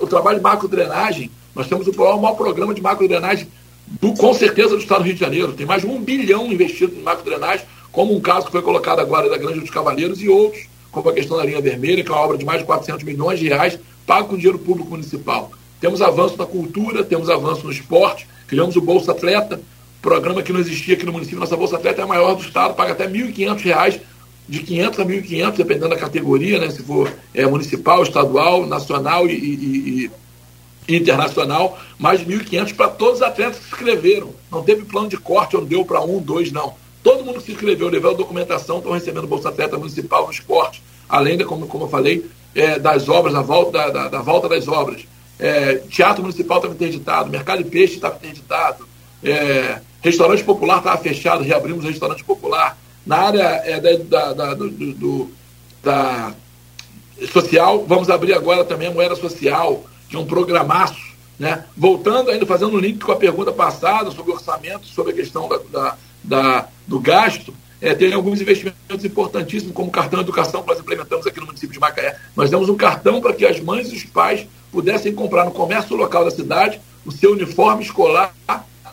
o trabalho de macro-drenagem nós temos o maior programa de macro-drenagem, do, com certeza, do Estado do Rio de Janeiro. Tem mais de um bilhão investido em macro-drenagem, como um caso que foi colocado agora da Grande dos Cavaleiros e outros, como a questão da linha vermelha, que é uma obra de mais de 400 milhões de reais, pago com dinheiro público municipal. Temos avanço na cultura, temos avanço no esporte, criamos o Bolsa Atleta, programa que não existia aqui no município. Nossa Bolsa Atleta é a maior do Estado, paga até R$ 1.500, de 500 a 1.500, dependendo da categoria, né, se for é, municipal, estadual, nacional e, e, e internacional, mais de 1.500 para todos os atletas que se inscreveram. Não teve plano de corte onde deu para um, dois, não. Todo mundo que se inscreveu, levou a documentação, estão recebendo Bolsa Atleta Municipal no esporte, além, de, como, como eu falei, é, das obras, da volta, da, da, da volta das obras. É, teatro Municipal estava interditado, Mercado de Peixe estava interditado, é, restaurante popular estava fechado, reabrimos o restaurante popular. Na área é, da, da, do, do, da social, vamos abrir agora também a moeda social, que é um programaço. Né? Voltando ainda, fazendo um link com a pergunta passada sobre orçamento, sobre a questão da, da, da do gasto, é, tem alguns investimentos importantíssimos, como o cartão educação que nós implementamos aqui no município de Macaé. Nós demos um cartão para que as mães e os pais pudessem comprar no comércio local da cidade o seu uniforme escolar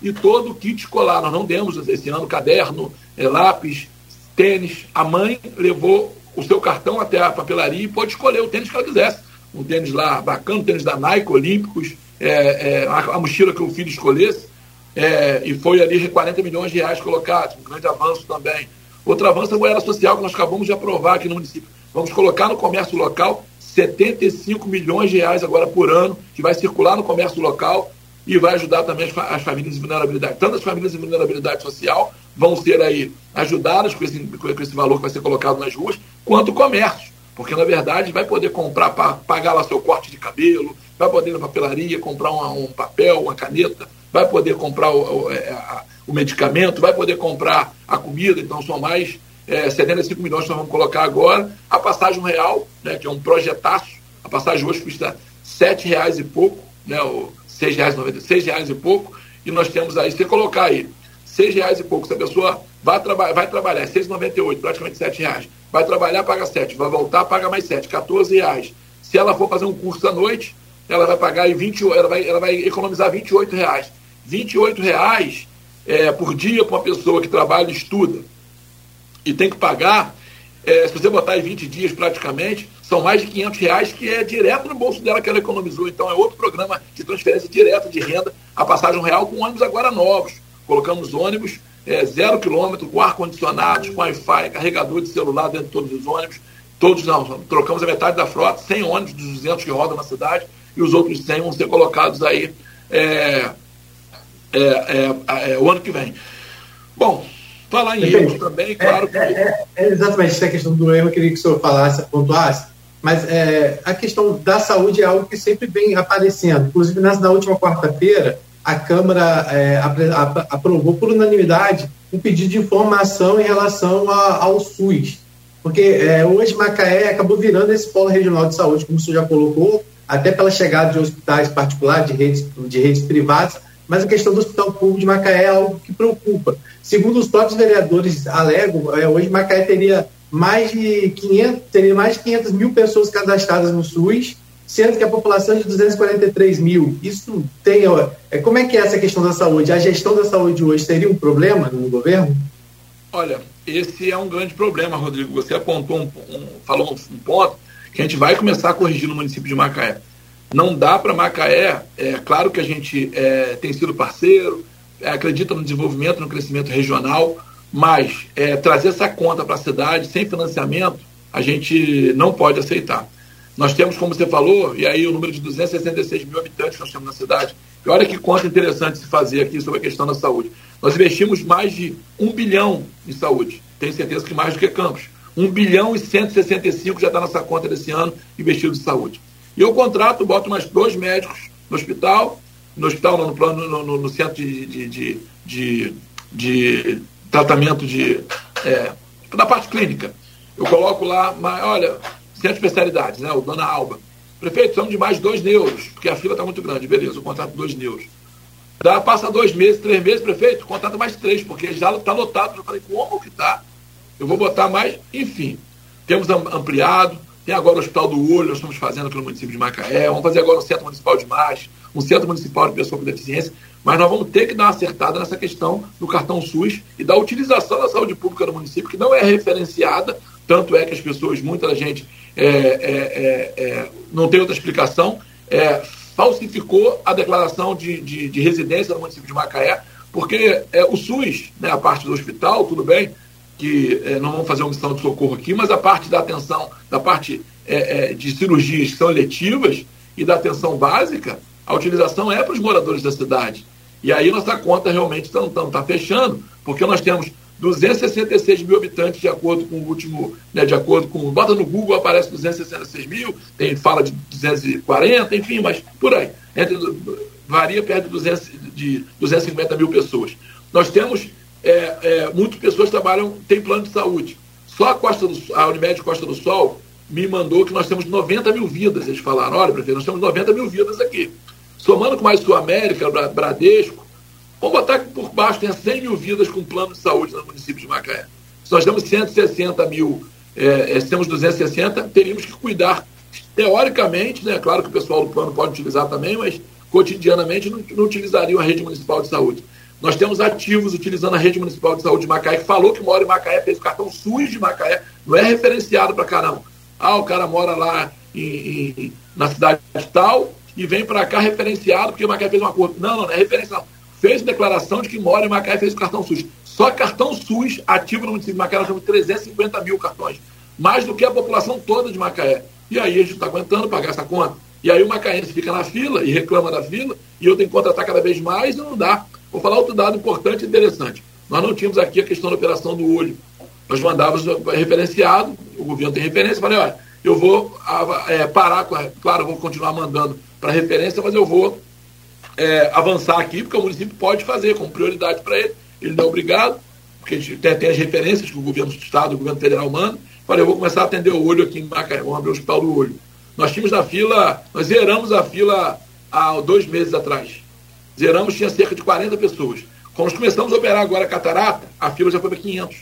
e todo o kit escolar. Nós não demos esse ano caderno, é, lápis, tênis. A mãe levou o seu cartão até a papelaria e pôde escolher o tênis que ela quisesse. Um tênis lá bacana, um tênis da Nike, Olímpicos, é, é, a, a, mochila que o filho escolhesse. É, e foi ali 40 milhões de reais colocados, um grande avanço também. Outro avanço é a moeda social que nós acabamos de aprovar aqui no município. Vamos colocar no comércio local 75 milhões de reais agora por ano, que vai circular no comércio local e vai ajudar também as, as famílias em vulnerabilidade. Tanto as famílias em vulnerabilidade social vão ser aí ajudadas com esse, com esse valor que vai ser colocado nas ruas, quanto o comércio. Porque, na verdade, vai poder comprar, pagar lá seu corte de cabelo, vai poder ir na papelaria comprar um, um papel, uma caneta, vai poder comprar o, o, é, o, medicamento, vai poder comprar a comida. Então, são mais é, 75 milhões que nós vamos colocar agora. A passagem real, né, que é um projetaço, a passagem hoje custa R$ 7,00 e pouco, né, 6,90 reais e pouco, e nós temos aí, se você colocar aí R$ reais e pouco, se a pessoa vai, traba vai trabalhar, R$ 6,98, praticamente R$ reais, vai trabalhar, paga 7, vai voltar, paga mais 7, R$ reais. Se ela for fazer um curso à noite, ela vai pagar aí 20, ela vai, ela vai economizar R$ reais. R$ reais é, por dia para uma pessoa que trabalha e estuda e tem que pagar, é, se você botar aí 20 dias praticamente, são mais de 500 reais que é direto no bolso dela que ela economizou. Então é outro programa de transferência direta de renda, a passagem real com ônibus agora novos. Colocamos ônibus é, zero quilômetro, com ar-condicionado, com Wi-Fi, carregador de celular dentro de todos os ônibus. Todos não, trocamos a metade da frota, 100 ônibus dos 200 que rodam na cidade, e os outros 100 vão ser colocados aí é, é, é, é o ano que vem. Bom, falar em erros também, é, claro que. É, é, exatamente, essa questão do erro, eu queria que o senhor falasse, pontuasse. Mas é, a questão da saúde é algo que sempre vem aparecendo. Inclusive, na última quarta-feira, a Câmara é, aprovou por unanimidade um pedido de informação em relação a, ao SUS. Porque é, hoje Macaé acabou virando esse polo regional de saúde, como o senhor já colocou, até pela chegada de hospitais particulares, de redes, de redes privadas, mas a questão do hospital público de Macaé é algo que preocupa. Segundo os próprios vereadores alegam, é, hoje Macaé teria mais de 500, teria mais de 500 mil pessoas cadastradas no SUS, sendo que a população é de 243 mil. Isso tem. É, como é que é essa questão da saúde? A gestão da saúde hoje seria um problema no governo? Olha, esse é um grande problema, Rodrigo. Você apontou um, um falou um ponto que a gente vai começar a corrigir no município de Macaé. Não dá para Macaé, é claro que a gente é, tem sido parceiro, é, acredita no desenvolvimento, no crescimento regional, mas é, trazer essa conta para a cidade sem financiamento, a gente não pode aceitar. Nós temos, como você falou, e aí o número de 266 mil habitantes que nós temos na cidade. E olha que conta interessante se fazer aqui sobre a questão da saúde. Nós investimos mais de um bilhão em saúde. Tenho certeza que mais do que Campos. 1 bilhão e 165 já está nessa conta desse ano investido em saúde. E eu contrato, boto mais dois médicos no hospital, no hospital, no, plano, no, no, no centro de, de, de, de, de tratamento de, é, da parte clínica. Eu coloco lá, mas, olha, centro de especialidades, né? O Dona Alba. Prefeito, precisamos de mais dois neuros, porque a fila está muito grande. Beleza, eu contrato dois neuros. Dá, passa dois meses, três meses, prefeito, contrata mais três, porque já está lotado. Eu falei, como que está? Eu vou botar mais, enfim. Temos ampliado, tem agora o Hospital do Olho, nós estamos fazendo aqui no município de Macaé, vamos fazer agora o Centro Municipal de Imagem, um Centro Municipal de Pessoa com Deficiência, mas nós vamos ter que dar uma acertada nessa questão do cartão SUS e da utilização da saúde pública no município, que não é referenciada, tanto é que as pessoas, muita gente é, é, é, é, não tem outra explicação, é, falsificou a declaração de, de, de, residência no município de Macaé, porque é, o SUS, né, a parte do hospital, tudo bem, que não vamos fazer uma missão de socorro aqui, mas a parte da atenção, da parte de cirurgias que são eletivas e da atenção básica, a utilização é para os moradores da cidade. E aí nossa conta realmente está tá fechando, porque nós temos 266 mil habitantes, de acordo com o último, né, de acordo com. Bota no Google, aparece 266 mil, tem fala de 240, enfim, mas por aí. Entre, varia perto de, 200, de 250 mil pessoas. Nós temos é, é, muitas pessoas trabalham, têm plano de saúde. Só a, Costa do, a Unimed Costa do Sol me mandou que nós temos 90 mil vidas. Eles falaram, olha, prefeito, nós temos 90 mil vidas aqui. Somando com mais Sul América, Bradesco, vamos botar que por baixo tem 100 mil vidas com plano de saúde no município de Macaé. Se nós temos 160 mil, é, se temos 260, teríamos que cuidar, teoricamente, né? Claro que o pessoal do plano pode utilizar também, mas cotidianamente não, não utilizariam a rede municipal de saúde. Nós temos ativos utilizando a rede municipal de saúde de Macaé, que falou que mora em Macaé, fez o cartão SUS de Macaé, não é referenciado para cá, não. Ah, o cara mora lá em, em, na cidade tal e vem para cá referenciado porque Macaé fez um acordo. Não, não, não é referenciado. Fez declaração de que mora em Macaé fez o cartão SUS. Só cartão SUS ativo no município de Macaé, nós temos 350 mil cartões. Mais do que a população toda de Macaé. E aí a gente está aguentando pagar essa conta. E aí o macaense fica na fila e reclama da fila, e eu tenho que contratar cada vez mais e não dá. Vou falar outro dado importante e interessante. Nós não tínhamos aqui a questão da operação do olho. Nós mandávamos referenciado, o governo tem referência, falei, olha, eu vou é, parar com a, Claro, eu vou continuar mandando para referência, mas eu vou é, avançar aqui, porque o município pode fazer com prioridade para ele. Ele não é obrigado, porque tem, tem, as referências que o governo do Estado, o governo federal manda. Falei, eu vou começar a atender o olho aqui em Macaé, vamos abrir o hospital do olho. Nós tínhamos na fila, nós zeramos a fila há dois meses atrás. Zeramos, tinha cerca de 40 pessoas. Quando nós começamos a operar agora a catarata, a fila já foi para 500.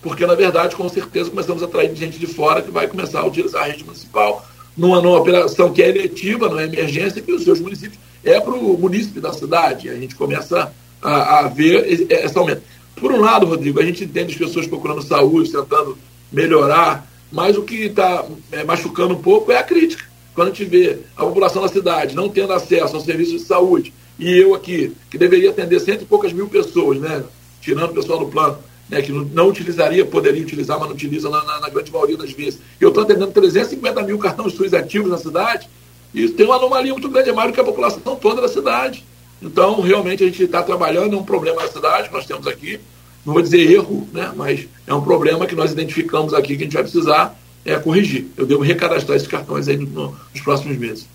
Porque, na verdade, com certeza, começamos a atrair gente de fora que vai começar a utilizar a rede municipal numa, numa operação que é eletiva, não é emergência, que os seus municípios é para o município da cidade. A gente começa a, a ver esse aumento. Por um lado, Rodrigo, a gente entende as pessoas procurando saúde, tentando melhorar, mas o que está é, machucando um pouco é a crítica. Quando a gente vê a população da cidade não tendo acesso aos serviços de saúde, e eu aqui, que deveria atender cento e poucas mil pessoas, né, tirando o pessoal do plano, né, que não, utilizaria, poderia utilizar, mas não utiliza na, na, na grande maioria das vezes. Eu estou atendendo 350 mil cartões SUS ativos na cidade, e isso tem uma anomalia muito grande, é maior que a população toda da cidade. Então, realmente, a gente está trabalhando, é um problema na cidade que nós temos aqui, não vou dizer erro, né, mas é um problema que nós identificamos aqui que a gente vai precisar é, corrigir. Eu devo recadastrar esses cartões aí no, nos próximos meses.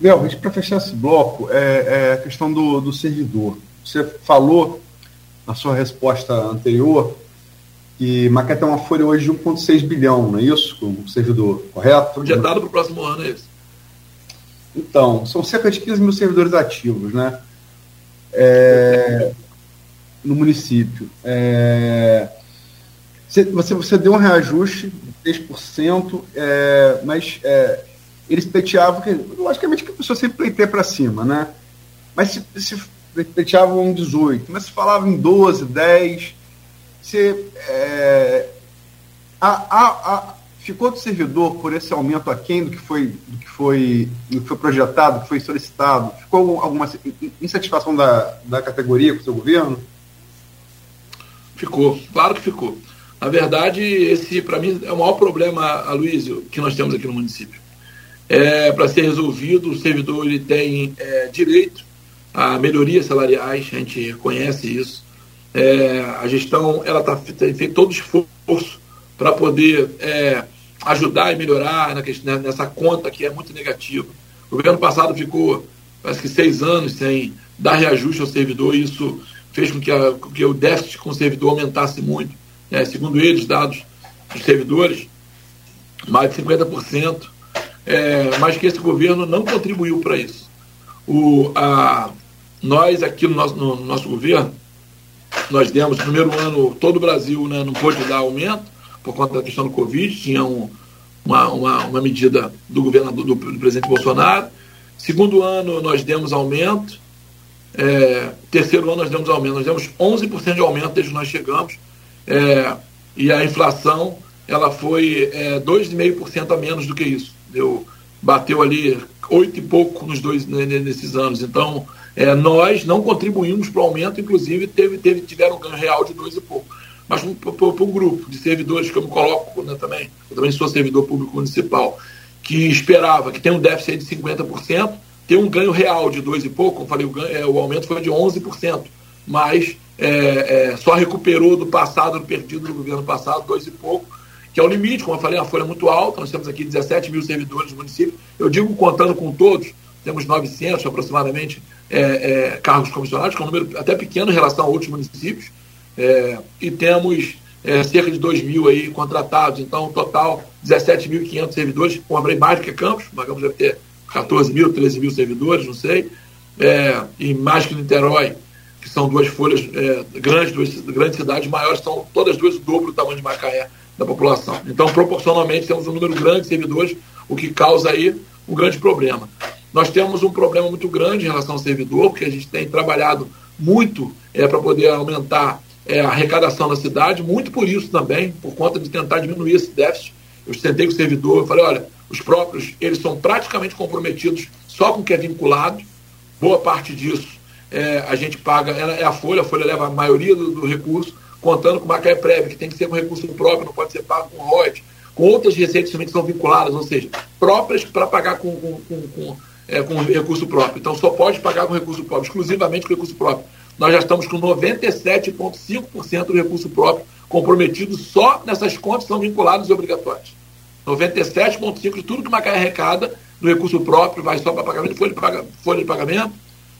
Léo, para fechar esse bloco, é, é, a questão do, do servidor. Você falou na sua resposta anterior que Macaé tem uma folha hoje de 1,6 bilhão, não é isso? Com o servidor, correto? Projetado para o próximo ano, é isso. Então, são cerca de 15 mil servidores ativos, né? É, no município. É, você, você deu um reajuste de 3%, é, mas é, eles pleiteavam, logicamente que a pessoa sempre pleiteia para cima, né? Mas se, se pleiteavam 18, mas se falava em 12, 10, você, é, a, a, a, ficou do servidor por esse aumento aquém do que foi, do que foi, do que foi projetado, do que foi solicitado? Ficou alguma insatisfação da, da categoria com o seu governo? Ficou, claro que ficou. Na verdade, esse, para mim, é o maior problema, Aloysio, que nós temos aqui no município. É, para ser resolvido, o servidor ele tem é, direito a melhorias salariais, a gente reconhece isso. É, a gestão ela tá, tem feito todo o esforço para poder é, ajudar e melhorar na questão, né, nessa conta que é muito negativa. O governo passado ficou, parece que seis anos sem dar reajuste ao servidor, e isso fez com que, a, que o déficit com o servidor aumentasse muito. Né? Segundo eles, dados dos servidores, mais de 50%, é, mas que esse governo não contribuiu para isso. O, a, nós aqui no nosso, no nosso governo, nós demos, no primeiro ano, todo o Brasil né, não pôde dar aumento, por conta da questão do Covid, tinha um, uma, uma, uma, medida do governo do, do, presidente Bolsonaro. Segundo ano, nós demos aumento, é, terceiro ano nós demos aumento, nós demos 11% de aumento desde que nós chegamos, é, e a inflação ela foi é, 2,5% a menos do que isso. Deu, bateu ali oito e pouco nos dois nesses anos. Então, é, nós não contribuímos para o aumento, inclusive teve, teve, tiveram um ganho real de dois e pouco. Mas para um grupo de servidores que eu me coloco né, também, eu também sou servidor público municipal, que esperava que tem um déficit de 50%, tem um ganho real de dois e pouco, como falei, o, ganho, é, o aumento foi de 11%, mas é, é, só recuperou do passado, do perdido do governo passado, dois e pouco, que é o limite, como eu falei, uma folha muito alta, nós temos aqui 17 mil servidores no município, eu digo contando com todos, temos 900 aproximadamente é, é, cargos comissionados, que é um número até pequeno em relação a outros municípios, é, e temos é, cerca de 2 mil aí contratados, então, total 17.500 servidores, com a mais do que Campos, mas Campos deve ter 14 mil, 13 mil servidores, não sei, é, e mais que Niterói, que são duas folhas é, grandes, duas grandes cidades maiores, são todas duas o dobro do tamanho de Macaé da população. Então, proporcionalmente, temos um número grande de servidores, o que causa aí um grande problema. Nós temos um problema muito grande em relação ao servidor, porque a gente tem trabalhado muito é, para poder aumentar é, a arrecadação da cidade, muito por isso também, por conta de tentar diminuir esse déficit. Eu sentei com o servidor, falei, olha, os próprios, eles são praticamente comprometidos só com o que é vinculado, boa parte disso é, a gente paga, é a Folha, a Folha leva a maioria do, do recurso, contando com Macaé Prévio, que tem que ser com recurso próprio, não pode ser pago com royalties, com outras receitas também que são vinculadas, ou seja, próprias para pagar com, com, com, com, é, com recurso próprio. Então só pode pagar com recurso próprio, exclusivamente com recurso próprio. Nós já estamos com 97,5% do recurso próprio comprometido só nessas contas que são vinculadas e obrigatórias. 97,5% de tudo que Macaé arrecada do recurso próprio vai só para pagamento, folha de, folha de pagamento,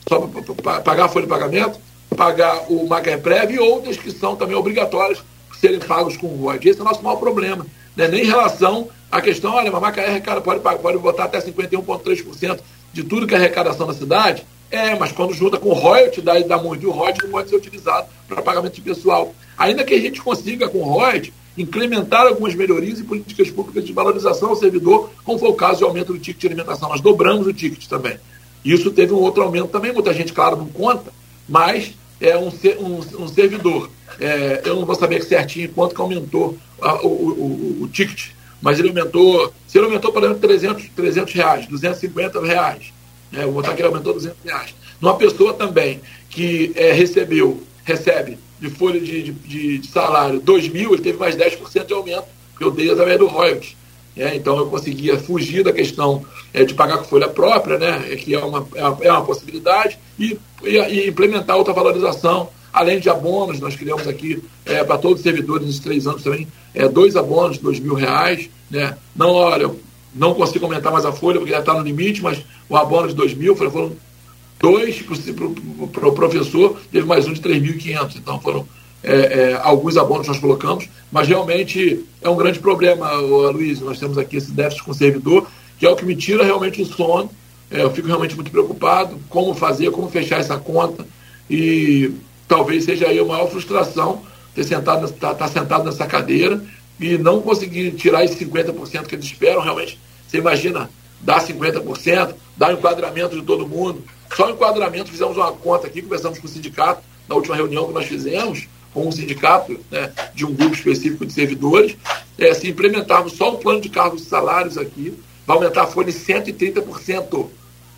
só para pagar a folha de pagamento, pagar o Macaé-Prev e outras que são também obrigatórias serem pagos com o ROID. Esse é o nosso maior problema. Né? Nem em relação à questão, olha, mas Macaé arrecada, pode, pode botar até 51,3% de tudo que é arrecadação na cidade. É, mas quando junta com royalty, dá muito. E o royalty não pode ser utilizado para pagamento de pessoal. Ainda que a gente consiga, com royalty, implementar algumas melhorias e políticas públicas de valorização ao servidor, como foi o caso de aumento do ticket de alimentação. Nós dobramos o ticket também. Isso teve um outro aumento também, muita gente, claro, não conta, mas é um, um, um servidor. É, eu não vou saber certinho quanto que aumentou a, o, o, o, ticket, mas ele aumentou, se ele aumentou, por exemplo, 300, 300 reais, 250 reais, né, vou botar que ele aumentou 200 reais. Numa pessoa também que é, recebeu, recebe de folha de, de, de salário 2 mil, ele teve mais 10% de aumento, que eu dei através do royalties. É, então eu conseguia fugir da questão é, de pagar com folha própria, né, que é uma, é, é uma possibilidade, e, e, e, implementar outra valorização, além de abonos, nós criamos aqui é, para todos os servidores nesses três anos também, é, dois abonos dois mil reais. Né, não, olha, não consigo aumentar mais a folha porque já está no limite, mas o abono de dois mil foram dois para o professor, teve mais um de 3.500, então foram é, é, alguns abonos nós colocamos, mas realmente é um grande problema, Luiz. Nós temos aqui esse déficit com o servidor, que é o que me tira realmente o sono. É, eu fico realmente muito preocupado como fazer, como fechar essa conta. E talvez seja aí a maior frustração ter sentado, estar tá, tá sentado nessa cadeira e não conseguir tirar esse 50% que eles esperam. Realmente, você imagina dar 50%, dar enquadramento de todo mundo. Só o enquadramento, fizemos uma conta aqui, conversamos com o sindicato na última reunião que nós fizemos com um sindicato né, de um grupo específico de servidores, é, se implementarmos só um plano de cargos e salários aqui, vai aumentar a folha em 130%.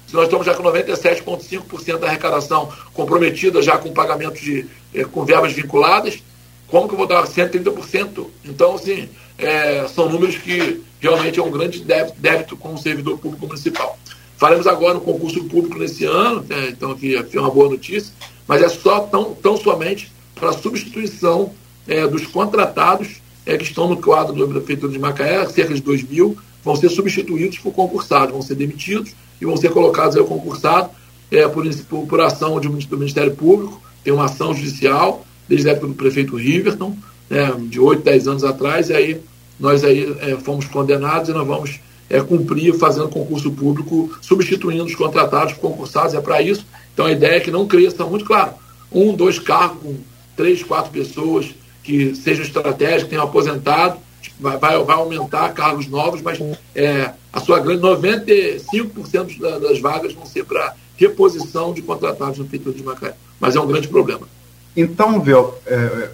Se nós estamos já com 97,5% da arrecadação comprometida já com pagamento de é, com verbas vinculadas, como que eu vou dar 130%? Então, assim, é, são números que realmente é um grande débito, com o servidor público municipal. Faremos agora um concurso público nesse ano, né, então aqui é uma boa notícia, mas é só tão, tão somente para substituição é, dos contratados é, que estão no quadro da Prefeitura de Macaé, cerca de 2 mil, vão ser substituídos por concursados, vão ser demitidos e vão ser colocados ao concursado é, por, por, por, ação de, do Ministério Público, tem uma ação judicial, desde a época do prefeito Riverton, né, de 8, 10 anos atrás, e aí nós aí é, fomos condenados e nós vamos é, cumprir fazendo concurso público, substituindo os contratados por concursados, é para isso. Então a ideia é que não cresça muito claro. Um, dois cargos três, quatro pessoas que sejam estratégicas, tenham aposentado, vai, vai, vai aumentar cargos novos, mas é, a sua grande 95% das vagas vão ser para reposição de contratados no Prefeitura de Macaé. Mas é um grande problema. Então, Vel, é, é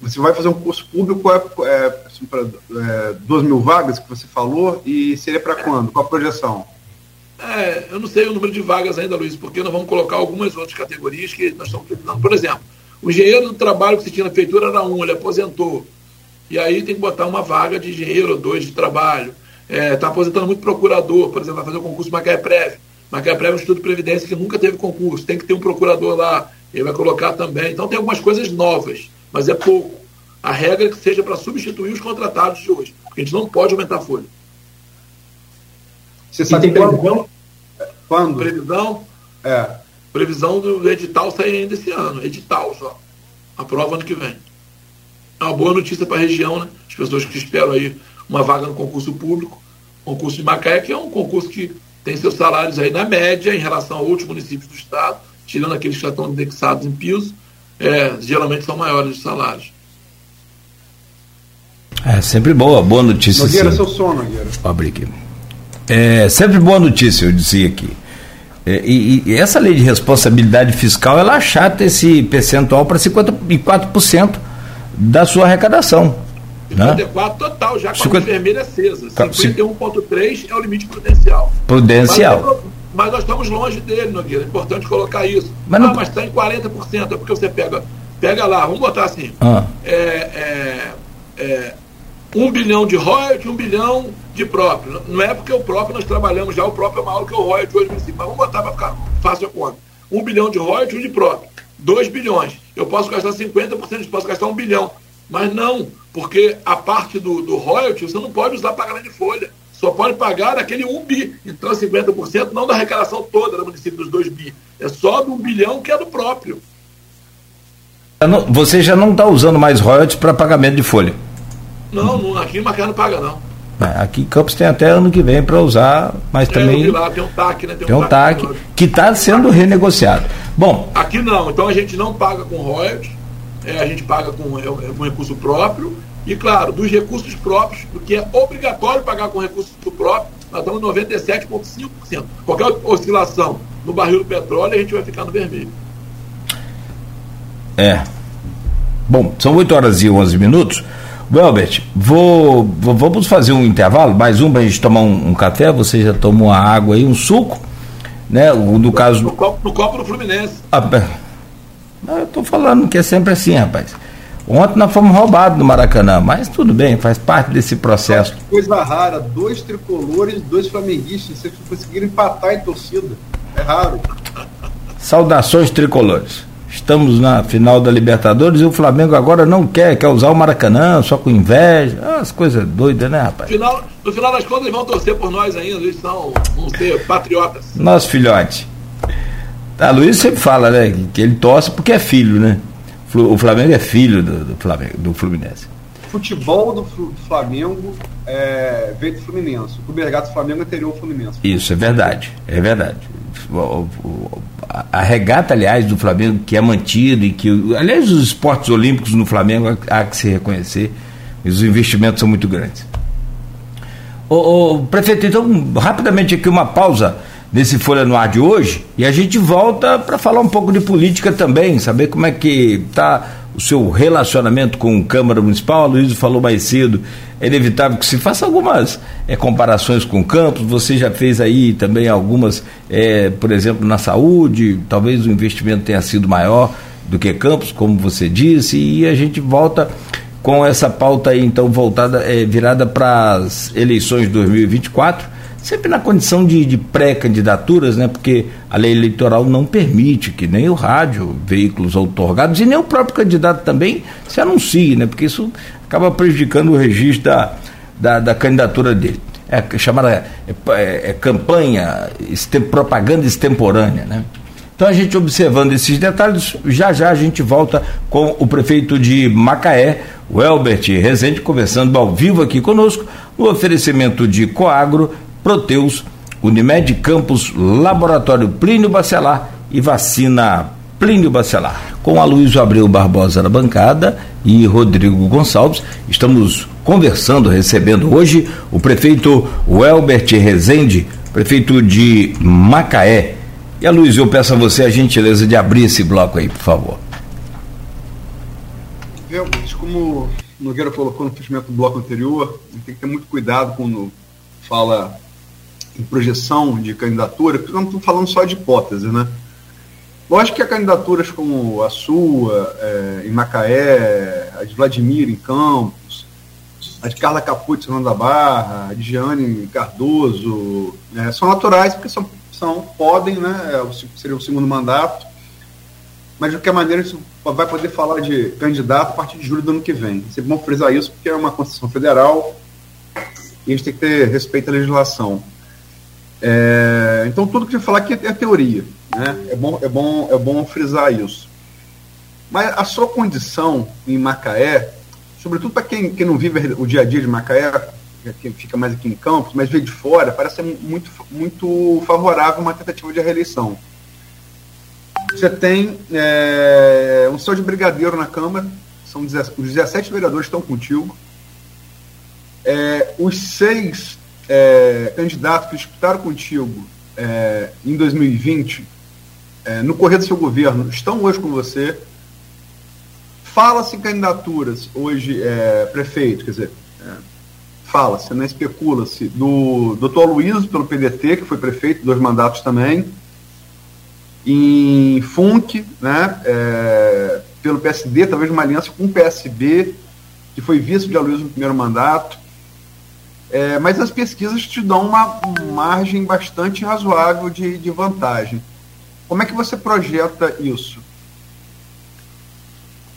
você vai fazer um curso público é, é, assim, para é, 2 mil vagas que você falou e seria para quando? Qual a projeção? É, eu não sei o número de vagas ainda, Luiz, porque nós vamos colocar algumas outras categorias que nós estamos precisando. Por exemplo, o engenheiro do trabalho que você tinha na feitura era um, ele aposentou. E aí tem que botar uma vaga de engenheiro ou dois de trabalho. Está é, tá aposentando muito procurador, por exemplo, vai fazer o concurso Macaé Prévio. Macaé Prévio é um instituto de previdência que nunca teve concurso. Tem que ter um procurador lá, ele vai colocar também. Então tem algumas coisas novas, mas é pouco. A regra é que seja para substituir os contratados de hoje, porque a gente não pode aumentar a folha. Você sabe tem previsão? Quando? Previsão? É. Previsão do edital sair ainda esse ano. Edital só. Aprova ano que vem. É uma boa notícia para a região, né? As pessoas que esperam aí uma vaga no concurso público. Concurso de Macaé, que é um concurso que tem seus salários aí na média em relação a outros municípios do estado, tirando aqueles que já estão indexados em piso, é, geralmente são maiores os salários. É sempre boa, boa notícia. Nogueira, sim. seu sono, Nogueira. Fabrique. É sempre boa notícia, eu dizia aqui. É, e, e, essa lei de responsabilidade fiscal, ela achata esse percentual para 54% da sua arrecadação. 54 né? total, já com 50... a vermelha acesa. 51,3 é o limite prudencial. Prudencial. Mas, mas, nós estamos longe dele, Nogueira. É importante colocar isso. Mas não... Ah, mas está em 40%. É porque você pega. Pega lá, vamos botar assim. Ah. É, é, é, um bilhão de royalty, um bilhão de próprio. Não é porque o próprio nós trabalhamos já, o próprio é maior que o royalty hoje município. Mas vamos botar para ficar fácil a conta. Um bilhão de royalty, um de próprio. 2 bilhões. Eu posso gastar 50%, eu posso gastar um bilhão. Mas não, porque a parte do, do royalty você não pode usar pagamento de folha. Só pode pagar aquele 1 bi. Então 50% não da arrecadação toda do município dos 2 bi. É só do 1 bilhão que é do próprio. Você já não está usando mais royalties para pagamento de folha? Não, não aqui Macaé não paga não. É, aqui em Campos tem até ano que vem para usar, mas é, também. Lá, tem um TAC, né? Tem, tem um, TAC, TAC que está sendo renegociado. Bom. Aqui não, então a gente não paga com royalties é, a gente paga com, é, é, com recurso próprio. E, claro, dos recursos próprios, do que é obrigatório pagar com recurso próprio, nós estamos 97,5%. Qualquer oscilação no barril do petróleo, a gente vai ficar no vermelho. É. Bom, são 8 horas e 11 minutos. Welbert, vou, vamos fazer um intervalo, mais um para a gente tomar um, um, café. Você já tomou uma água aí, um suco, né? O, no caso. No copo, no copo do Fluminense. Ah, eu estou falando que é sempre assim, rapaz. Ontem nós fomos roubados no Maracanã, mas tudo bem, faz parte desse processo. Coisa rara, dois tricolores, dois flamenguistas, vocês conseguiram empatar em torcida. É raro. Saudações tricolores. Estamos na final da Libertadores e o Flamengo agora não quer, quer usar o Maracanã, só com inveja. Ah, as coisas doidas, né, rapaz? No final, no final das contas, eles vão torcer por nós ainda, eles são, vão ser patriotas. Nosso filhote. A Luiz sempre fala, né, que ele torce porque é filho, né? O Flamengo é filho do, do Flamengo, do Fluminense. Futebol do, Flamengo é, veio do Fluminense. O Clube do Flamengo é anterior ao Fluminense. Isso, é verdade. É verdade. A regata, aliás, do Flamengo, que é mantido e que. Aliás, os esportes olímpicos no Flamengo há que se reconhecer. Os investimentos são muito grandes. Ô, ô, prefeito, então, rapidamente aqui uma pausa nesse Folha no Ar de hoje e a gente volta para falar um pouco de política também, saber como é que está o seu relacionamento com o Câmara Municipal. A Luísa falou mais cedo, é inevitável que se faça algumas é, comparações com campos. Você já fez aí também algumas, é, por exemplo, na saúde, talvez o investimento tenha sido maior do que campos, como você disse, e a gente volta com essa pauta aí, então, voltada, é, virada para as eleições de 2024 sempre na condição de, de pré-candidaturas, né? Porque a lei eleitoral não permite que nem o rádio, veículos outorgados e nem o próprio candidato também se anuncie, né? Porque isso acaba prejudicando o registro da, da, da candidatura dele. É chamada é, é, é campanha, propaganda extemporânea, né? Então a gente observando esses detalhes, já já a gente volta com o prefeito de Macaé, o Elbert Rezende, conversando ao vivo aqui conosco, no oferecimento de Coagro, Proteus, Unimed Campos, Laboratório Plínio Bacelar e Vacina Plínio Bacelar. Com a Luiz Abreu Barbosa na bancada e Rodrigo Gonçalves, estamos conversando, recebendo hoje o prefeito Welbert Rezende, prefeito de Macaé. E a Luiz, eu peço a você a gentileza de abrir esse bloco aí, por favor. Como o Nogueira colocou no fechamento do bloco anterior, tem que ter muito cuidado quando fala em projeção de candidatura, porque não estamos falando só de hipótese, né? Lógico que há candidaturas como a sua, é, em Macaé, a de Vladimir em Campos, a de Carla Caput em da Barra, a de Gianni Cardoso, né, são naturais porque são, são podem, né, é, seria o segundo mandato, mas de qualquer maneira gente vai poder falar de candidato a partir de julho do ano que vem. É bom frisar isso porque é uma Constituição Federal e a gente tem que ter respeito à legislação. É, então, tudo que eu falar aqui é, é teoria. Né? É, bom, é, bom, é bom frisar isso. Mas a sua condição em Macaé, sobretudo para quem, quem não vive o dia a dia de Macaé, que fica mais aqui em Campos, mas vê de fora, parece ser muito, muito favorável uma tentativa de reeleição. Você tem é, um senhor de brigadeiro na Câmara, são os 17 vereadores estão contigo. É, os seis é, candidatos que disputaram contigo é, em 2020, é, no correr do seu governo, estão hoje com você. Fala-se candidaturas hoje, é, prefeito, quer dizer, é, fala-se, né, especula-se, do doutor Luiz pelo PDT, que foi prefeito, dois mandatos também, em Funk, né, é, pelo PSD, talvez uma aliança com o PSB, que foi vice de Aloysio no primeiro mandato. É, mas as pesquisas te dão uma margem bastante razoável de, de vantagem. Como é que você projeta isso?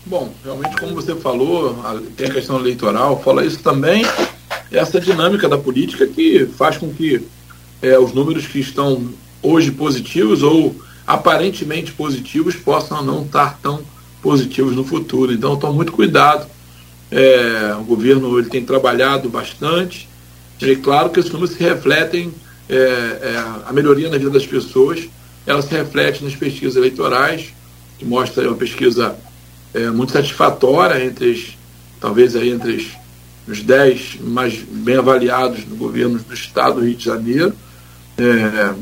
Bom, realmente, como você falou, tem a questão eleitoral, fala isso também, essa dinâmica da política que faz com que é, os números que estão hoje positivos ou aparentemente positivos possam não estar tão positivos no futuro. Então, estou muito cuidado. É, o governo ele tem trabalhado bastante. E claro que esses números se refletem, é, é, a melhoria na vida das pessoas, ela se reflete nas pesquisas eleitorais, que mostra uma pesquisa é, muito satisfatória entre talvez aí entre os, os 10 mais bem avaliados no governo do estado do Rio de Janeiro. É,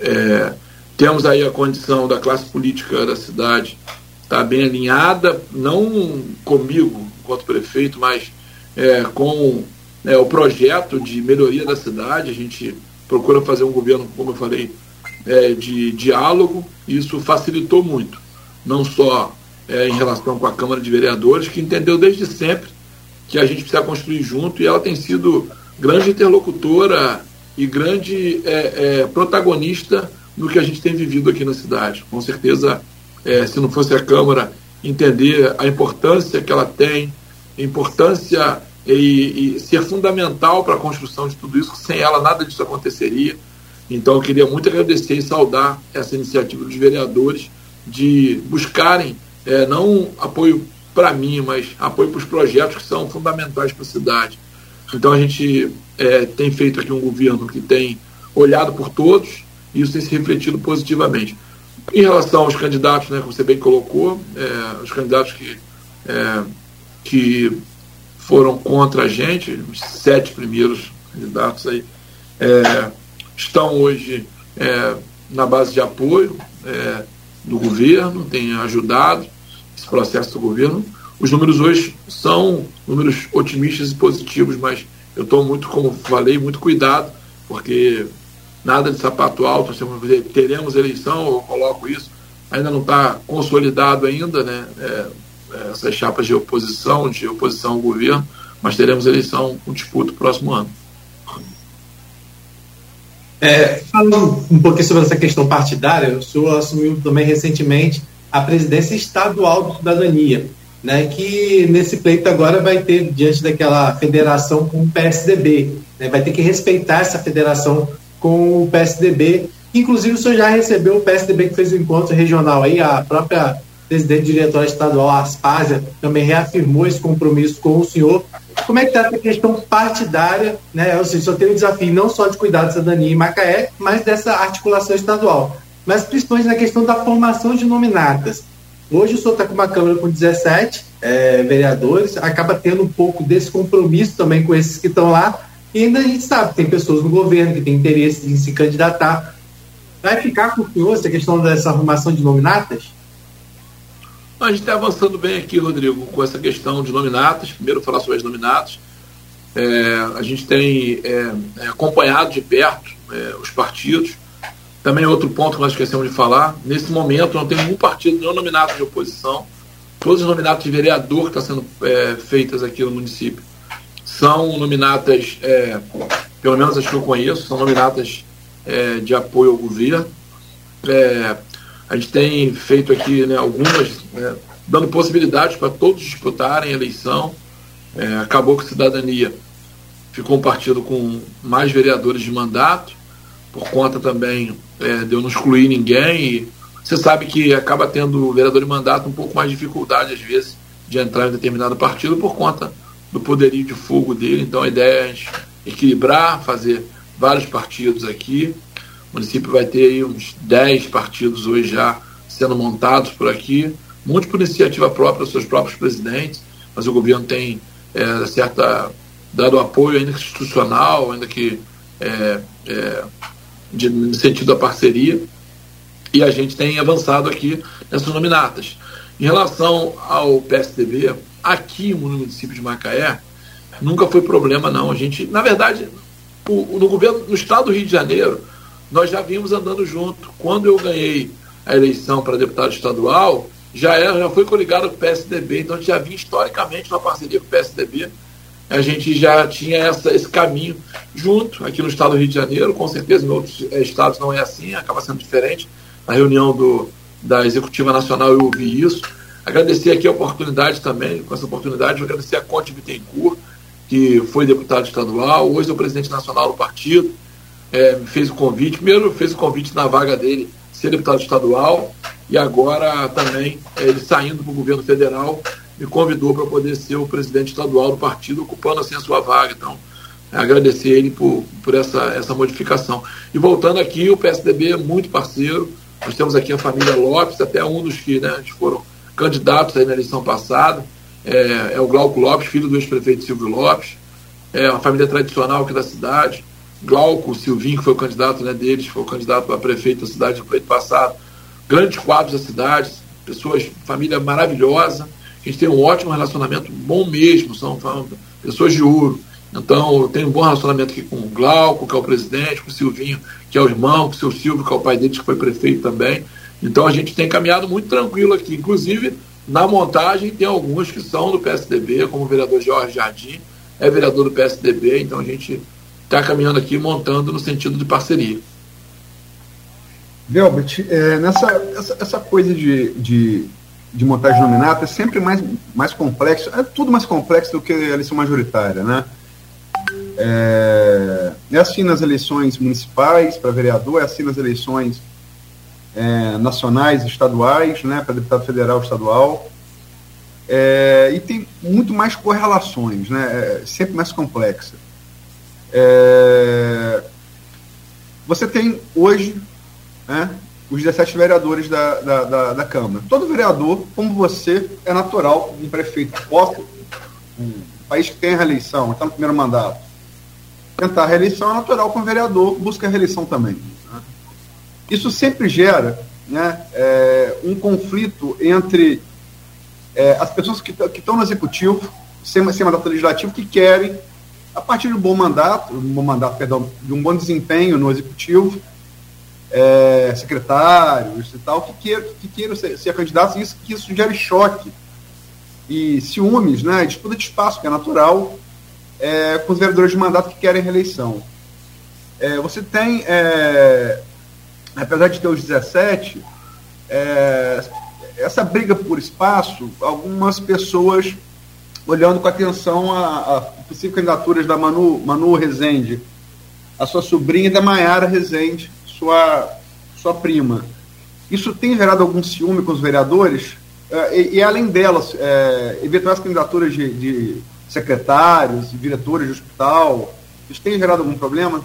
é, temos aí a condição da classe política da cidade está bem alinhada, não comigo enquanto prefeito, mas é, com é, o projeto de melhoria da cidade. A gente procura fazer um governo, como eu falei, é, de diálogo. E isso facilitou muito, não só é, em relação com a Câmara de Vereadores, que entendeu desde sempre que a gente precisa construir junto e ela tem sido grande interlocutora e grande é, é, protagonista no que a gente tem vivido aqui na cidade. Com certeza, é, se não fosse a Câmara entender a importância que ela tem, a importância e, e ser fundamental para a construção de tudo isso, sem ela nada disso aconteceria. Então, eu queria muito agradecer e saudar essa iniciativa dos vereadores de buscarem é, não apoio para mim, mas apoio para os projetos que são fundamentais para a cidade. Então, a gente é, tem feito aqui um governo que tem olhado por todos, e isso tem se refletido positivamente. Em relação aos candidatos, né, como você bem colocou, é, os candidatos que, é, que foram contra a gente, os sete primeiros candidatos aí, é, estão hoje é, na base de apoio é, do governo, têm ajudado esse processo do governo. Os números hoje são números otimistas e positivos, mas eu estou muito, como falei, muito cuidado, porque nada de sapato alto, teremos eleição, eu coloco isso, ainda não está consolidado ainda, né? Essas chapas de oposição, de oposição ao governo, mas teremos eleição com disputa no próximo ano. É, falando um pouquinho sobre essa questão partidária, o senhor assumiu também recentemente a presidência estadual do Cidadania, né, que nesse pleito agora vai ter, diante daquela federação com o PSDB, né, vai ter que respeitar essa federação com o PSDB. Inclusive, o senhor já recebeu o PSDB que fez o encontro regional aí, a própria presidente diretora estadual, Aspásia, também reafirmou esse compromisso com o senhor. Como é que está essa questão partidária, né? Ou seja, só tem o desafio não só de cuidar da cidadania em Macaé, mas dessa articulação estadual. Mas principalmente na questão da formação de nominatas. Hoje o senhor está com uma Câmara com 17 é, vereadores, acaba tendo um pouco desse compromisso também com esses que estão lá, e ainda a gente sabe tem pessoas no governo que têm interesse em se candidatar. Vai ficar com o senhor essa questão dessa arrumação de nominatas? A gente está avançando bem aqui, Rodrigo, com essa questão de nominatas. Primeiro, falar sobre as nominatas. É, a gente tem é, é acompanhado de perto é, os partidos. Também outro ponto que nós esquecemos de falar: nesse momento, não tem nenhum partido, nenhum nominado de oposição. Todos os nominatos de vereador que estão sendo é, feitas aqui no município são nominatas, é, pelo menos as que eu conheço, são nominatas é, de apoio ao governo. A gente tem feito aqui né, algumas, né, dando possibilidades para todos disputarem a eleição. É, acabou que Cidadania ficou um partido com mais vereadores de mandato. por conta também é, de eu não excluir ninguém. E você sabe que acaba tendo o vereador de mandato um pouco mais de dificuldade, às vezes, de entrar em determinado partido por conta do poderio de fogo dele. Então a ideia é equilibrar, fazer vários partidos aqui. O município vai ter aí uns 10 partidos hoje já sendo montados por aqui, muitos por iniciativa própria, seus próprios presidentes, mas o governo tem é, certa dado apoio ainda institucional, ainda que é, é, de, no sentido da parceria, e a gente tem avançado aqui nessas nominatas. Em relação ao PSDB, aqui no município de Macaé, nunca foi problema não. A gente, na verdade, o, no governo, no estado do Rio de Janeiro, nós já vimos andando junto. Quando eu ganhei a eleição para deputado estadual, já era, já foi coligado com o PSDB, então a gente já vinha historicamente uma parceria com o PSDB. A gente já tinha essa, esse caminho junto aqui no estado do Rio de Janeiro, com certeza em outros eh, estados não é assim, acaba sendo diferente. Na reunião do, da Executiva Nacional eu ouvi isso. Agradecer aqui a oportunidade também, com essa oportunidade, agradecer a Conte Bittencourt, que foi deputado estadual, hoje é o presidente nacional do partido, é, fez o convite, primeiro fez o convite na vaga dele ser deputado estadual e agora também é, ele saindo para o governo federal me convidou para poder ser o presidente estadual do partido, ocupando assim a sua vaga. Então, é, agradecer ele por, por essa, essa modificação. E voltando aqui, o PSDB é muito parceiro. Nós temos aqui a família Lopes, até um dos que né, foram candidatos aí na eleição passada. É, é o Glauco Lopes, filho do ex-prefeito Silvio Lopes. É uma família tradicional aqui da cidade. Glauco Silvinho, que foi o candidato né, deles, foi o candidato a prefeito da cidade no pleito passado. Grandes quadros da cidade, pessoas, família maravilhosa. A gente tem um ótimo relacionamento, bom mesmo, são pessoas de ouro. Então, eu tenho um bom relacionamento aqui com o Glauco, que é o presidente, com o Silvinho, que é o irmão, com o seu Silvio, que é o pai deles, que foi prefeito também. Então, a gente tem caminhado muito tranquilo aqui. Inclusive, na montagem, tem alguns que são do PSDB, como o vereador Jorge Jardim, é vereador do PSDB, então a gente está caminhando aqui, montando no sentido de parceria. Velbert, é, nessa essa, essa, coisa de, de, de montagem nominata é sempre mais, mais complexo, é tudo mais complexo do que a eleição majoritária, né? É, é assim nas eleições municipais para vereador, é assim nas eleições é, nacionais, estaduais, né, para deputado federal, estadual. É, e tem muito mais correlações, né, é sempre mais complexa. É, você tem hoje né, os 17 vereadores da, da, da, da, Câmara. Todo vereador, como você, é natural, um prefeito possa, um país que tem a reeleição, está no primeiro mandato, tentar a reeleição é natural que um vereador busca a reeleição também. Né? Isso sempre gera né, é, um conflito entre é, as pessoas que estão no executivo, sem, sem mandato legislativo, que querem a partir de um bom mandato, um bom mandato, perdão, de um bom desempenho no executivo, é, secretários e tal, que queiram, que queiram ser, ser candidatos, e isso, que isso gere choque e ciúmes, né, disputa de espaço, que é natural, é, com os vereadores de mandato que querem reeleição. É, você tem, é, apesar de ter os 17, é, essa briga por espaço, algumas pessoas olhando com atenção a, a possíveis candidaturas da Manu, Manu Rezende, a sua sobrinha da Maiara Rezende, sua, sua prima. Isso tem gerado algum ciúme com os vereadores? É, e, e, além delas, é, eventuais candidaturas de, de secretários, diretores de hospital, isso tem gerado algum problema?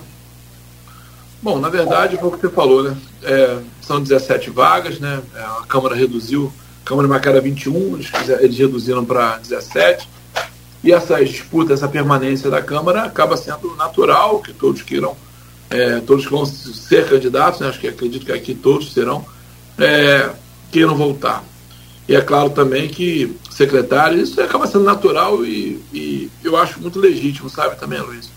Bom, na verdade, foi o que você falou, né? É, são 17 vagas, né? A Câmara reduziu Câmara marcada 21, eles, eles reduziram para 17. E essa disputa, essa permanência da Câmara acaba sendo natural, que todos queiram, é, todos que vão ser candidatos, né, acho que acredito que aqui todos serão, é, queiram voltar. E é claro também que secretários, isso acaba sendo natural e, e eu acho muito legítimo, sabe também, Luiz?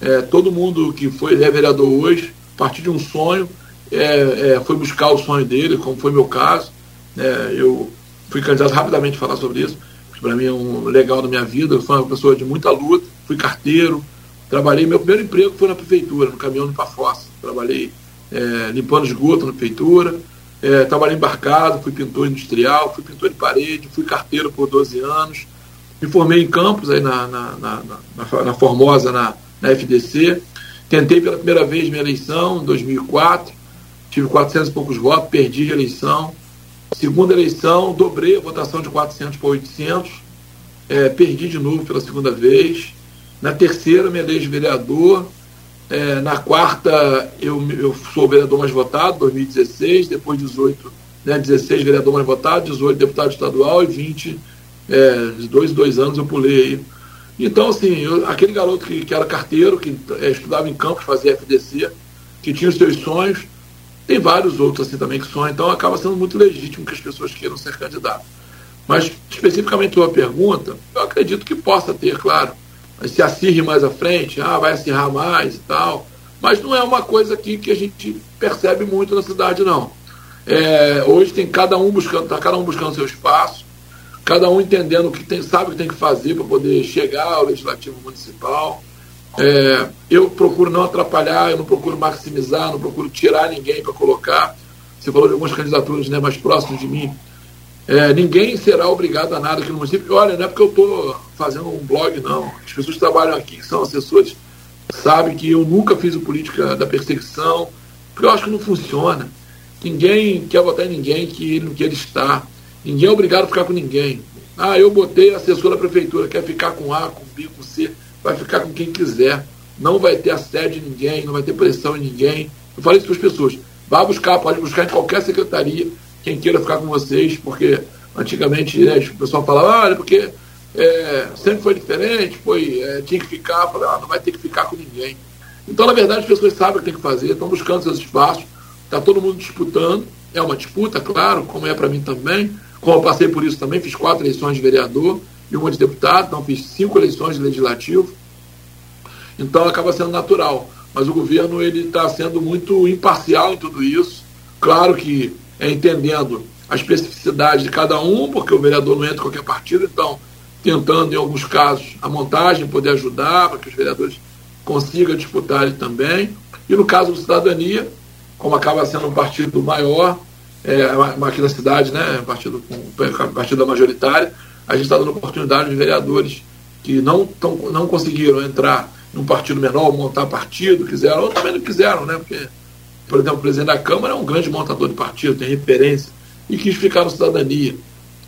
É, todo mundo que foi é vereador hoje, a partir de um sonho, é, é, foi buscar o sonho dele, como foi meu caso. É, eu fui candidato rapidamente a falar sobre isso, que para mim é um legal da minha vida. Eu fui uma pessoa de muita luta, fui carteiro, trabalhei. Meu primeiro emprego foi na prefeitura, no caminhão de Pafossa. Trabalhei é, limpando esgoto na prefeitura, é, trabalhei embarcado, fui pintor industrial, fui pintor de parede, fui carteiro por 12 anos. Me formei em Campos, aí na, na, na, na, na Formosa, na, na FDC. Tentei pela primeira vez minha eleição, em 2004, tive 400 e poucos votos, perdi a eleição. Segunda eleição, dobrei a votação de 400 para 800, é, perdi de novo pela segunda vez. Na terceira, me elege vereador. É, na quarta, eu, eu sou o vereador mais votado, 2016, depois 18, né, 16 vereador mais votado, 18 deputado estadual e 20, é, dois dois anos eu pulei Então, assim, eu, aquele garoto que, que era carteiro, que é, estudava em campos, fazia FDC, que tinha os seus sonhos, tem vários outros assim também que sonham, então acaba sendo muito legítimo que as pessoas queiram ser candidatos. Mas, especificamente a tua pergunta, eu acredito que possa ter, claro, se acirre mais à frente, ah, vai acirrar mais e tal, mas não é uma coisa aqui que a gente percebe muito na cidade, não. É, hoje tem cada um buscando, tá cada um buscando seu espaço, cada um entendendo o que tem, sabe o que tem que fazer para poder chegar ao legislativo municipal. É, eu procuro não atrapalhar, eu não procuro maximizar, não procuro tirar ninguém para colocar. Você falou de algumas candidaturas né, mais próximas de mim. É, ninguém será obrigado a nada aqui no município. Olha, não é porque eu estou fazendo um blog, não. As pessoas que trabalham aqui, que são assessores, sabem que eu nunca fiz política da perseguição, porque eu acho que não funciona. Ninguém quer votar em ninguém que ele não queira estar. Ninguém é obrigado a ficar com ninguém. Ah, eu botei assessor da prefeitura, quer ficar com A, com B, com C vai ficar com quem quiser. Não vai ter assédio em ninguém, não vai ter pressão em ninguém. Eu falei isso para as pessoas. Vá buscar, pode buscar em qualquer secretaria quem queira ficar com vocês, porque antigamente né, o pessoal falava, olha, porque é, sempre foi diferente, foi, é, tinha que ficar, falei, ah, não vai ter que ficar com ninguém. Então, na verdade, as pessoas sabem o que tem que fazer, estão buscando seus espaços, está todo mundo disputando, é uma disputa, claro, como é para mim também, como eu passei por isso também, fiz quatro eleições de vereador, e uma de deputado, então fiz cinco eleições de legislativo. Então acaba sendo natural. Mas o governo ele está sendo muito imparcial em tudo isso. Claro que é entendendo a especificidade de cada um, porque o vereador não entra em qualquer partido, então tentando, em alguns casos, a montagem poder ajudar para que os vereadores consigam disputar ele também. E no caso do Cidadania, como acaba sendo um partido maior, é, aqui na cidade, né, um partido, um partido da majoritária, a gente está dando oportunidade de vereadores que não, tão, não conseguiram entrar num partido menor, montar partido, quiseram, ou também não quiseram, né? Porque, por exemplo, o presidente da Câmara é um grande montador de partido, tem referência, e quis ficar no cidadania.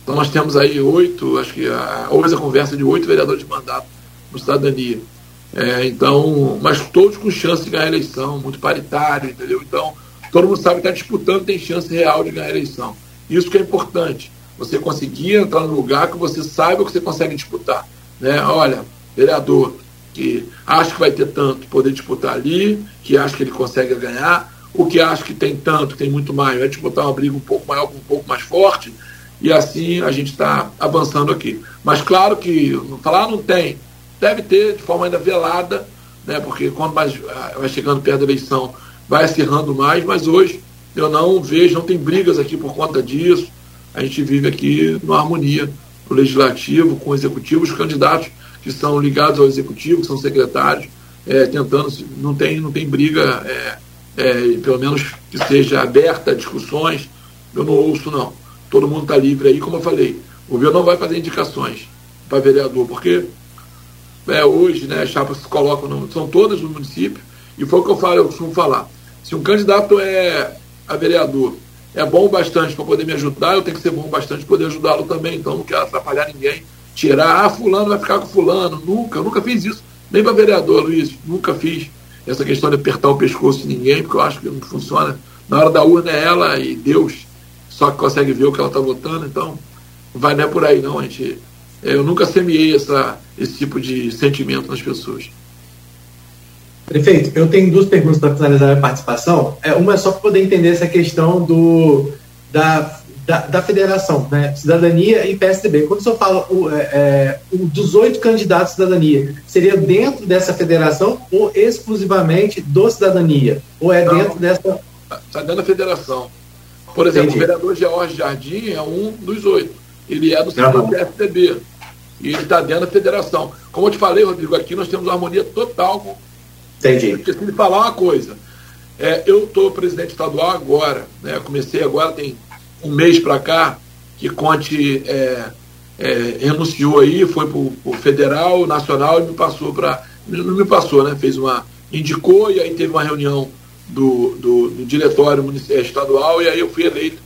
Então nós temos aí oito, acho que a, houve a conversa de oito vereadores de mandato no cidadania. É, então, mas todos com chance de ganhar a eleição, muito paritário, entendeu? Então, todo mundo sabe que está disputando, tem chance real de ganhar a eleição. Isso que é importante você conseguir entrar no lugar que você saiba que você consegue disputar. Né? Olha, vereador que acha que vai ter tanto, poder disputar ali, que acha que ele consegue ganhar, o que acha que tem tanto, tem muito mais, vai disputar uma briga um pouco maior, um pouco mais forte, e assim a gente está avançando aqui. Mas claro que falar não tem, deve ter de forma ainda velada, né? porque quando mais, ah, vai chegando perto da eleição, vai acirrando mais, mas hoje eu não vejo, não tem brigas aqui por conta disso a gente vive aqui numa harmonia o legislativo com o executivo, os candidatos que são ligados ao executivo, que são secretários, é, tentando, não tem, não tem briga, é, é, pelo menos que seja aberta a discussões, eu não ouço não. Todo mundo está livre aí, como eu falei, o governo não vai fazer indicações para vereador, porque é, hoje né, as chapas se colocam, no, são todas no município, e foi o que eu falo, eu costumo falar. Se um candidato é a vereador é bom bastante para poder me ajudar, eu tenho que ser bom bastante para poder ajudá-lo também. Então não quero atrapalhar ninguém. Tirar, ah, fulano vai ficar com fulano. Nunca, eu nunca fiz isso. Nem para vereador, Luiz, nunca fiz essa questão de apertar o pescoço de ninguém, porque eu acho que não funciona. Na hora da urna é ela e Deus só que consegue ver o que ela está votando, então vai não é por aí não, gente. Eu nunca semeei essa, esse tipo de sentimento nas pessoas. Prefeito, eu tenho duas perguntas para finalizar a participação. É, uma é só para poder entender essa questão do, da, da, da, federação, né? Cidadania e PSDB. Quando o senhor fala o, é, é o, dos oito candidatos à cidadania, seria dentro dessa federação ou exclusivamente do cidadania? Ou é Não, dentro dessa. Está dentro da federação. Por exemplo, Entendi. o vereador George Jardim é um dos oito. Ele é do uhum. PSDB. E ele está dentro da federação. Como eu te falei, Rodrigo, aqui nós temos harmonia total com Entendi. Eu esqueci de falar uma coisa. É, eu estou presidente estadual agora, né? Comecei agora, tem um mês para cá, que Conte é, é, renunciou aí, foi para o federal, nacional e me passou para. Não me passou, né? Fez uma. indicou, e aí teve uma reunião do, do, do diretório é, estadual, e aí eu fui eleito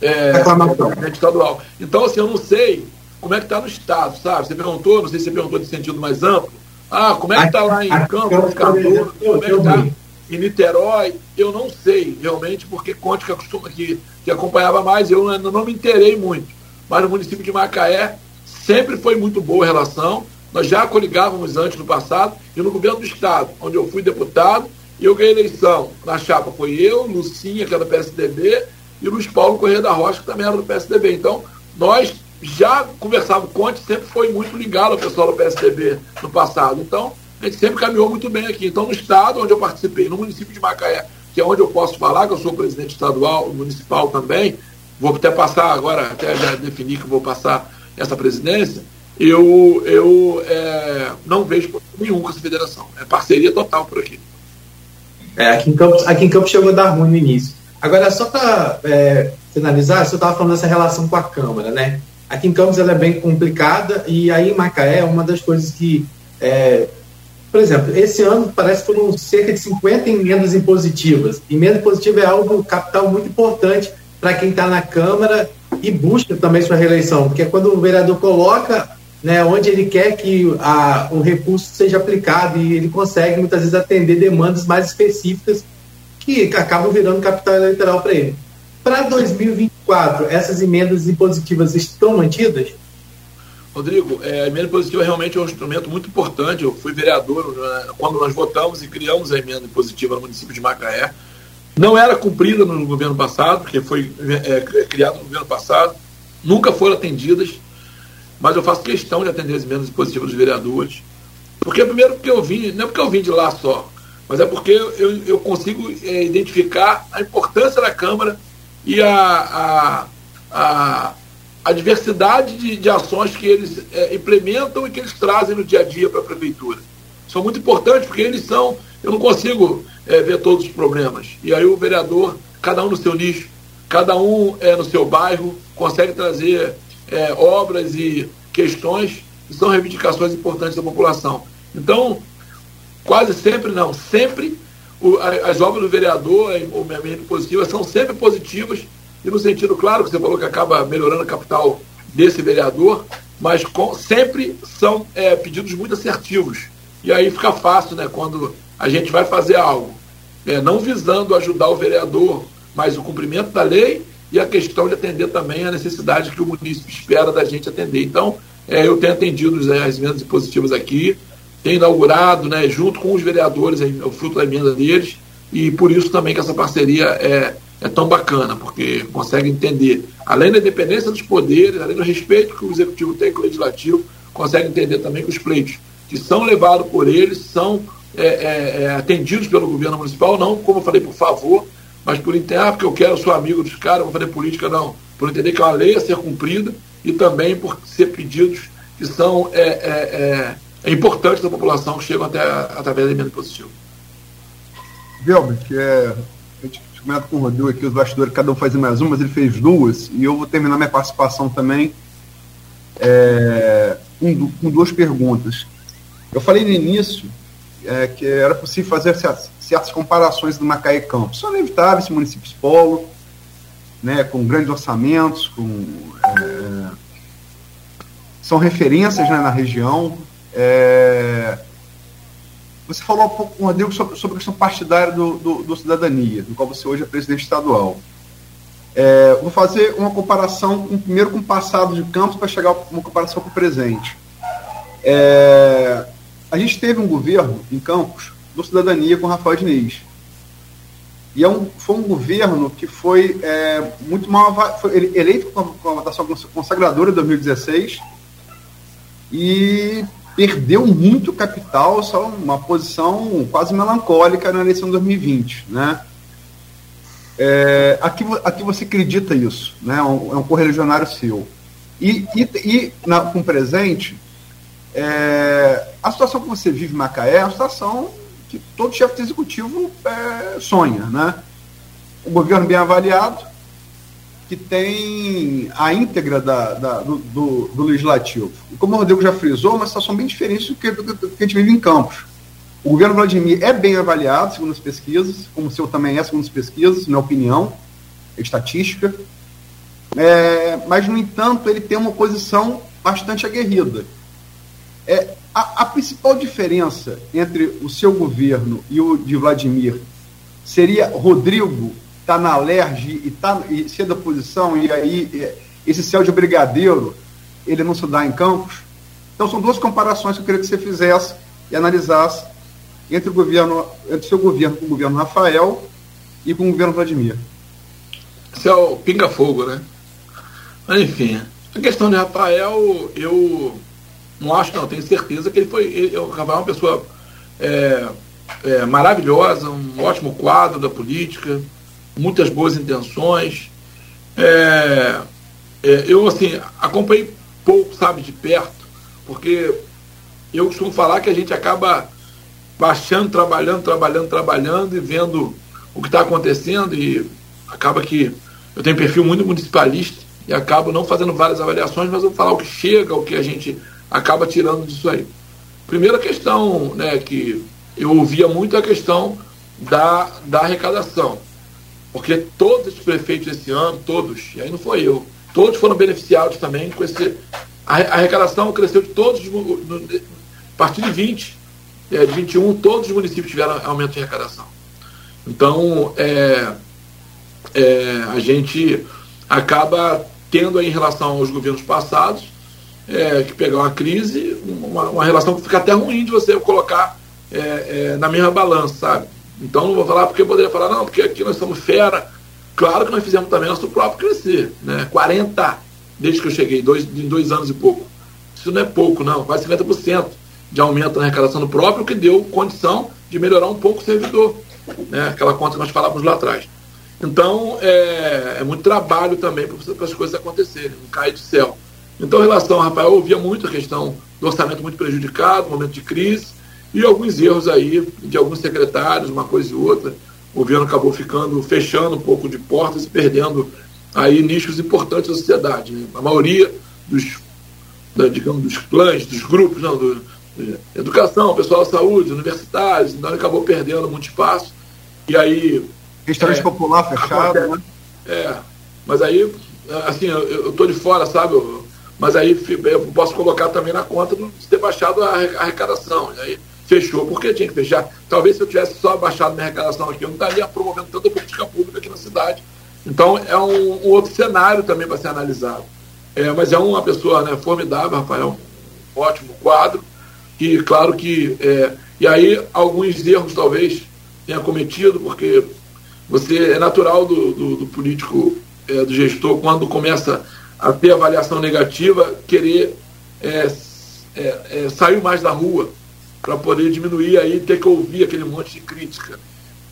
é, presidente estadual. Então, assim, eu não sei como é que está no Estado, sabe? Você perguntou, não sei se você perguntou de sentido mais amplo. Ah, como é que está lá em Campos, Cardoso, como é que está em Niterói? Eu não sei, realmente, porque Conte que, acostuma, que, que acompanhava mais, eu ainda não me interei muito. Mas no município de Macaé sempre foi muito boa a relação. Nós já coligávamos antes no passado, e no governo do Estado, onde eu fui deputado, e eu ganhei eleição. Na chapa foi eu, Lucinha, que era do PSDB, e Luiz Paulo Corrêa da Rocha, que também era do PSDB. Então, nós já conversávamos, Conte sempre foi muito ligado ao pessoal do PSDB no passado. Então, a gente sempre caminhou muito bem aqui. Então, no estado onde eu participei, no município de Macaé, que é onde eu posso falar, que eu sou presidente estadual, municipal também, vou até passar agora, até já definir que vou passar essa presidência, eu, eu é, não vejo nenhum com essa federação. É parceria total por aqui. É, aqui, em Campos, aqui em Campos chegou a dar ruim no início. Agora, só para é, finalizar, você estava falando dessa relação com a Câmara, né? Aqui em Campos ela é bem complicada e aí em Macaé uma das coisas que, é, por exemplo, esse ano parece que foram cerca de 50 emendas impositivas. Emenda impositiva é algo capital muito importante para quem está na Câmara e busca também sua reeleição, porque é quando o vereador coloca né, onde ele quer que a, o recurso seja aplicado e ele consegue muitas vezes atender demandas mais específicas que acabam virando capital eleitoral para ele. Para 2024, essas emendas impositivas estão mantidas? Rodrigo, é, a emenda impositiva realmente é um instrumento muito importante. Eu fui vereador né, quando nós votamos e criamos a emenda impositiva no município de Macaé. Não era cumprida no governo passado, porque foi é, criado no governo passado, nunca foram atendidas mas eu faço questão de atender as emendas positivas dos vereadores. Porque, primeiro, porque eu vim, não é porque eu vim de lá só, mas é porque eu, eu consigo é, identificar a importância da Câmara e a, a, a, a diversidade de, de, ações que eles é, implementam e que eles trazem no dia a dia para a Prefeitura. São muito importantes porque eles são. Eu não consigo é, ver todos os problemas. E aí o vereador, cada um no seu nicho, cada um é, no seu bairro, consegue trazer é, obras e questões que são reivindicações importantes da população. Então, quase sempre não, sempre o, as obras do vereador, ou memento positiva, são sempre positivas, e no sentido claro que você falou que acaba melhorando a capital desse vereador, mas com, sempre são é, pedidos muito assertivos. E aí fica fácil, né, quando a gente vai fazer algo, é, não visando ajudar o vereador, mas o cumprimento da lei e a questão de atender também a necessidade que o município espera da gente atender. Então, é, eu tenho atendido né, as emendas positivas aqui, tenho inaugurado, né, junto com os vereadores, o fruto da emenda deles, e por isso também que essa parceria é, é tão bacana, porque consegue entender, além da independência dos poderes, além do respeito que o executivo tem com o legislativo, consegue entender também que os pleitos que são levados por eles são é, é, é atendidos pelo governo municipal, não, como eu falei, por favor, mas por entender, ah, porque eu quero, sou amigo dos caras, vou fazer política, não. Por entender que é uma lei a ser cumprida e também por ser pedidos que são é, é, é, é importantes da população que chegam até através da emenda positiva. Velber, que é, a gente comenta com o Rodrigo aqui, os bastidores, cada um faz mais uma, mas ele fez duas, e eu vou terminar minha participação também é, com, com duas perguntas. Eu falei no início é, que era possível fazer certas, certas comparações do Macaé e Campos. São inevitáveis municípios polo, né, com grandes orçamentos, com, é, são referências né, na região. É, você falou um pouco com o Rodrigo sobre, sobre a questão partidária do, do, do, cidadania, do qual você hoje é presidente estadual. É, vou fazer uma comparação um, primeiro com o passado de Campos para chegar a uma comparação com o presente. É, a gente teve um governo em Campos do Cidadania com Rafael Diniz. E é um, foi um governo que foi é, muito mal foi eleito com a, com a votação consagradora em 2016 e perdeu muito capital, só uma posição quase melancólica na eleição de 2020. Né? É, aqui, aqui você acredita isso, né? é um, é um correligionário seu. E, e, e na, com presente, é, a situação que você vive em Macaé é uma situação que todo chefe executivo é, sonha. Né? Um governo bem avaliado, que tem a íntegra da, da do, do, do, legislativo. E como o Rodrigo já frisou, é uma situação bem diferente do que, do, do que a gente vive em Campos. O governo Vladimir é bem avaliado, segundo as pesquisas, como o seu também é, segundo as pesquisas, minha opinião, é estatística. É, mas, no entanto, ele tem uma posição bastante aguerrida. É, a, a, principal diferença entre o seu governo e o de Vladimir seria Rodrigo estar tá na alerge e, tá, e ser da oposição, e aí é, esse céu de brigadeiro ele não se dá em campos? Então, são duas comparações que eu queria que você fizesse e analisasse entre o governo, entre o seu governo com o governo Rafael e com o governo Vladimir. Isso é o pinga-fogo, né? Mas, enfim, a questão de Rafael, eu não acho, não, tenho certeza que ele foi. Ele, o Rafael é uma pessoa é, é, maravilhosa, um ótimo quadro da política, muitas boas intenções. É, é eu, assim, acompanhei pouco, sabe, de perto, porque eu costumo falar que a gente acaba baixando, trabalhando, trabalhando, trabalhando e vendo o que está acontecendo e acaba que eu tenho perfil muito municipalista e acabo não fazendo várias avaliações, mas vou falar o que chega, o que a gente acaba tirando disso aí. Primeira questão né, que eu ouvia muito é a questão da, da arrecadação. Porque todos os prefeitos esse ano, todos, e aí não foi eu, todos foram beneficiados também com esse. A arrecadação cresceu de todos, a partir de 20, é, de 21, todos os municípios tiveram aumento de arrecadação. Então, é, é, a gente acaba tendo aí, em relação aos governos passados, é, que pegar uma crise, uma, uma, relação que fica até ruim de você colocar é, é, na mesma balança, sabe? Então não vou falar porque eu poderia falar, não, porque aqui nós somos fera. Claro que nós fizemos também nosso próprio crescer, né? 40, desde que eu cheguei, dois, em dois anos e pouco. Isso não é pouco, não, quase 50% de aumento na arrecadação do próprio, que deu condição de melhorar um pouco o servidor. Né? Aquela conta que nós falávamos lá atrás. Então, é, é muito trabalho também para as coisas acontecerem, não cair do céu. Então, em relação Rafael, eu ouvia muito a questão do orçamento muito prejudicado, momento de crise, e alguns erros aí de alguns secretários, uma coisa e outra. O governo acabou ficando, fechando um pouco de portas e perdendo aí nichos importantes da sociedade. Né? A maioria dos, da, digamos, dos clãs, dos grupos, não, do, educação, pessoal da saúde, universitários, então ele acabou perdendo muito espaço. E aí. Restaurante é, popular fechado, acontece, né? É. Mas aí, assim, eu, estou de fora, sabe? Eu, mas aí eu posso colocar também na conta de ter baixado a arrecadação. E aí fechou, porque tinha que fechar. Talvez se eu tivesse só baixado minha arrecadação aqui, eu não estaria promovendo tanta política pública aqui na cidade. Então é um, um outro cenário também para ser analisado. É, mas é uma pessoa né, formidável, Rafael, um ótimo quadro que, claro que. É, e aí, alguns erros talvez tenha cometido, porque você é natural do, do, do político, é, do gestor, quando começa a ter avaliação negativa, querer é, é, é sair mais da rua para poder diminuir aí ter que ouvir aquele monte de crítica.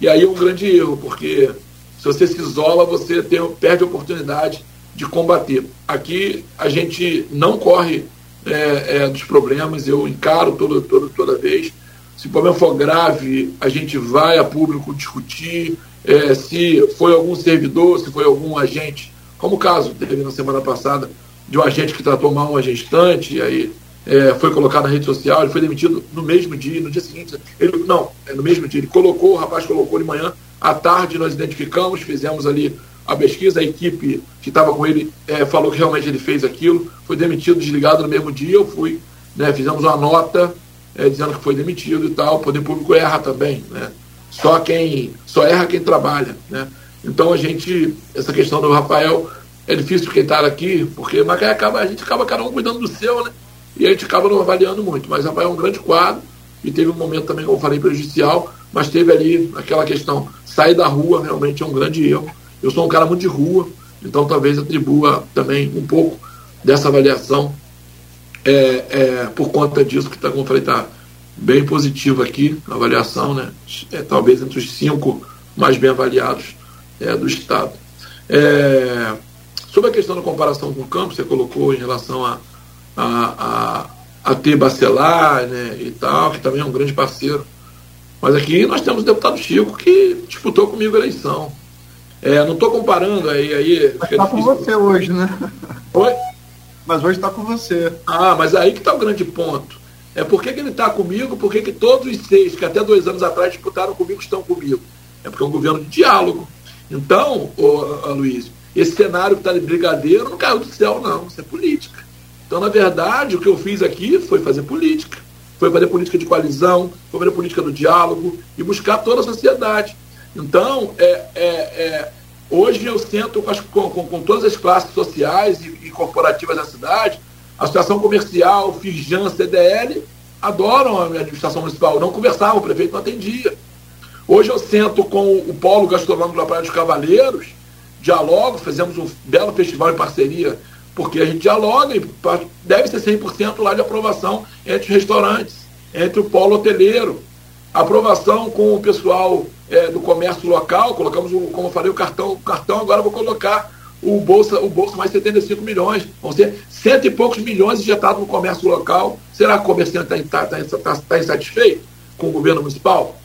E aí é um grande erro, porque se você se isola, você tem, perde a oportunidade de combater. Aqui a gente não corre é, é, dos problemas, eu encaro toda, toda, toda vez. Se o problema for grave, a gente vai a público discutir. É, se foi algum servidor, se foi algum agente, como o caso teve na semana passada de um agente que tratou mal uma gestante, e aí é, foi colocado na rede social, ele foi demitido no mesmo dia, no dia seguinte. Ele, não, é no mesmo dia, ele colocou, o rapaz colocou de manhã, à tarde nós identificamos, fizemos ali a pesquisa, a equipe que estava com ele é, falou que realmente ele fez aquilo, foi demitido, desligado no mesmo dia, eu fui, né, fizemos uma nota é, dizendo que foi demitido e tal, o poder público erra também, né? Só quem só erra quem trabalha, né? Então a gente, essa questão do Rafael é difícil quem está aqui, porque mas acaba, a gente acaba cada um cuidando do seu, né? E a gente acaba não avaliando muito. Mas Rafael é um grande quadro e teve um momento também, como eu falei, prejudicial, mas teve ali aquela questão, sair da rua realmente é um grande erro. Eu sou um cara muito de rua, então talvez atribua também um pouco dessa avaliação é, é, por conta disso que, tá, como eu falei, está bem positivo aqui, a avaliação, né? É, talvez entre os cinco mais bem avaliados é, do Estado. É, sobre a questão da comparação com o campo, você colocou em relação a, a, a, a ter Bacelar né, e tal, que também é um grande parceiro. Mas aqui nós temos o deputado Chico que disputou comigo a eleição. É, não estou comparando aí. aí mas está com você hoje, né? Oi? Mas hoje está com você. Ah, mas aí que está o grande ponto. É por que, que ele está comigo, por que, que todos os seis que até dois anos atrás disputaram comigo estão comigo. É porque é um governo de diálogo. Então, ô, ô, Luiz, esse cenário que está de brigadeiro não caiu do céu, não. Isso é política. Então, na verdade, o que eu fiz aqui foi fazer política. Foi fazer política de coalizão, foi fazer política do diálogo e buscar toda a sociedade. Então, é, é, é hoje eu sento com, com, com, todas as classes sociais e, e corporativas da cidade Associação Comercial, Firjan, CDL, adoram a administração municipal. Não conversavam, o prefeito não atendia. Hoje eu sento com o Polo Gastronômico da Praia dos Cavaleiros, dialogo, fizemos um belo festival em parceria, porque a gente dialoga e deve ser 100% lá de aprovação entre os restaurantes, entre o polo hoteleiro. Aprovação com o pessoal é, do comércio local, colocamos, o, como eu falei, o cartão, o cartão agora vou colocar o Bolsa, o Bolsa mais 75 milhões. Vão ser cento e poucos milhões injetados no comércio local. Será que o comerciante está tá, tá, tá, tá insatisfeito com o governo municipal?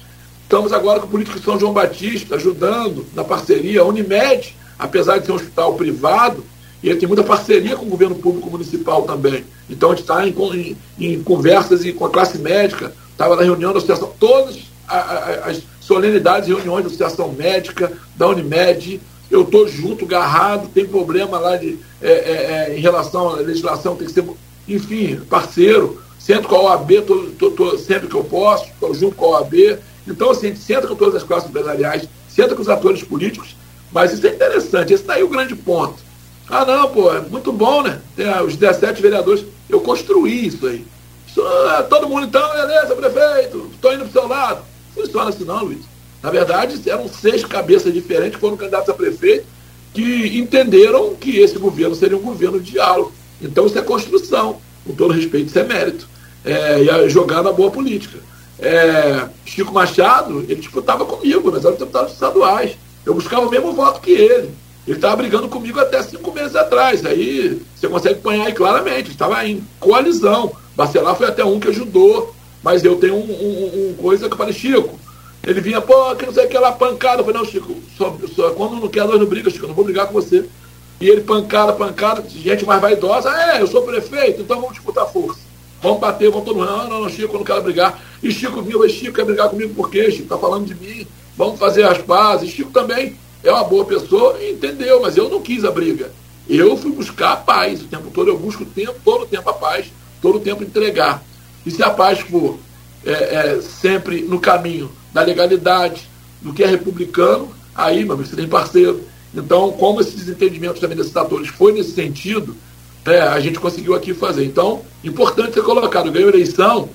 Estamos agora com o político São João Batista, ajudando na parceria. A Unimed, apesar de ser um hospital privado, ele tem muita parceria com o governo público municipal também. Então a gente está em, em, em, conversas e com a classe médica, estava na reunião da associação, todas as solenidades e reuniões da associação médica, da Unimed, eu estou junto, garrado, tem problema lá de, é, é, é, em relação à legislação, tem que ser, enfim, parceiro, sento com a OAB tô, tô, tô, sempre que eu posso, estou junto com a OAB. Então, assim, a gente senta com todas as classes empresariais, senta com os atores políticos, mas isso é interessante, esse daí é o grande ponto. Ah, não, pô, é muito bom, né? Tem os 17 vereadores. Eu construí isso aí. Isso, ah, todo mundo, então, beleza, prefeito, estou indo para o seu lado. Funciona assim, não, Luiz. Na verdade, eram seis cabeças diferentes que foram candidatos a prefeito que entenderam que esse governo seria um governo de diálogo. Então, isso é construção. Com todo respeito, isso é mérito. É, e a jogada boa política. É, Chico Machado, ele disputava comigo, mas eram deputados estaduais. Eu buscava o mesmo voto que ele. Ele estava brigando comigo até cinco meses atrás. Aí você consegue apanhar aí claramente. Estava em coalizão. Bacelar foi até um que ajudou. Mas eu tenho um, um, um coisa que eu falei, Chico, ele vinha, pô, que não sei o que lá, pancada. Eu falei, não, Chico, só, só, quando não quer, nós não briga, Chico, eu não vou brigar com você. E ele, pancada, pancada, gente mais vaidosa, é, eu sou prefeito, então vamos disputar força. Vamos bater, vamos todo mundo. Não, não, não, Chico, eu não quero brigar. E Chico vinha, Chico quer brigar comigo por quê? Chico tá falando de mim, vamos fazer as pazes. Chico também é uma boa pessoa, entendeu, mas eu não quis a briga. Eu fui buscar a paz o tempo todo, eu busco o tempo, todo o tempo a paz, todo o tempo entregar. E se a paz for é, é, sempre no caminho da legalidade, do que é republicano, aí, meu amigo, você tem parceiro. Então, como esses desentendimentos também desses atores foi nesse sentido, é, a gente conseguiu aqui fazer. Então, importante ser colocado, ganhou eleição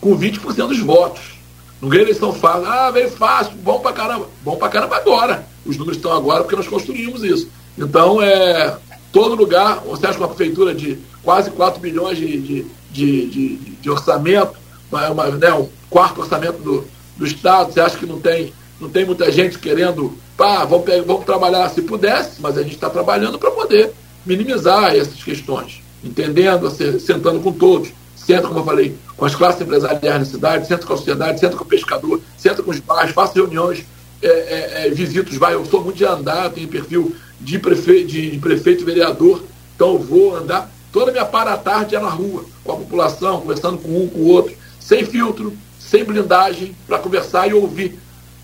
com 20% dos votos. Não ganhou eleição fácil, ah, veio fácil, bom pra caramba. Bom pra caramba agora. Os números estão agora porque nós construímos isso. Então, é, todo lugar, você acha que uma prefeitura de quase 4 milhões de, de, de, de, de orçamento, uma, né, um quarto orçamento do, do Estado, você acha que não tem, não tem muita gente querendo, pá, vamos, vamos trabalhar se pudesse, mas a gente está trabalhando para poder minimizar essas questões, entendendo, sentando com todos, senta, como eu falei, com as classes empresariais na cidade, senta com a sociedade, senta com o pescador, senta com os bairros, faça reuniões, é, é, é, visitos, vai, eu sou muito de andar, tenho perfil de prefeito, de, de prefeito e vereador, então eu vou andar, toda minha para tarde é na rua, com a população, conversando com um, com o outro, sem filtro, sem blindagem, para conversar e ouvir.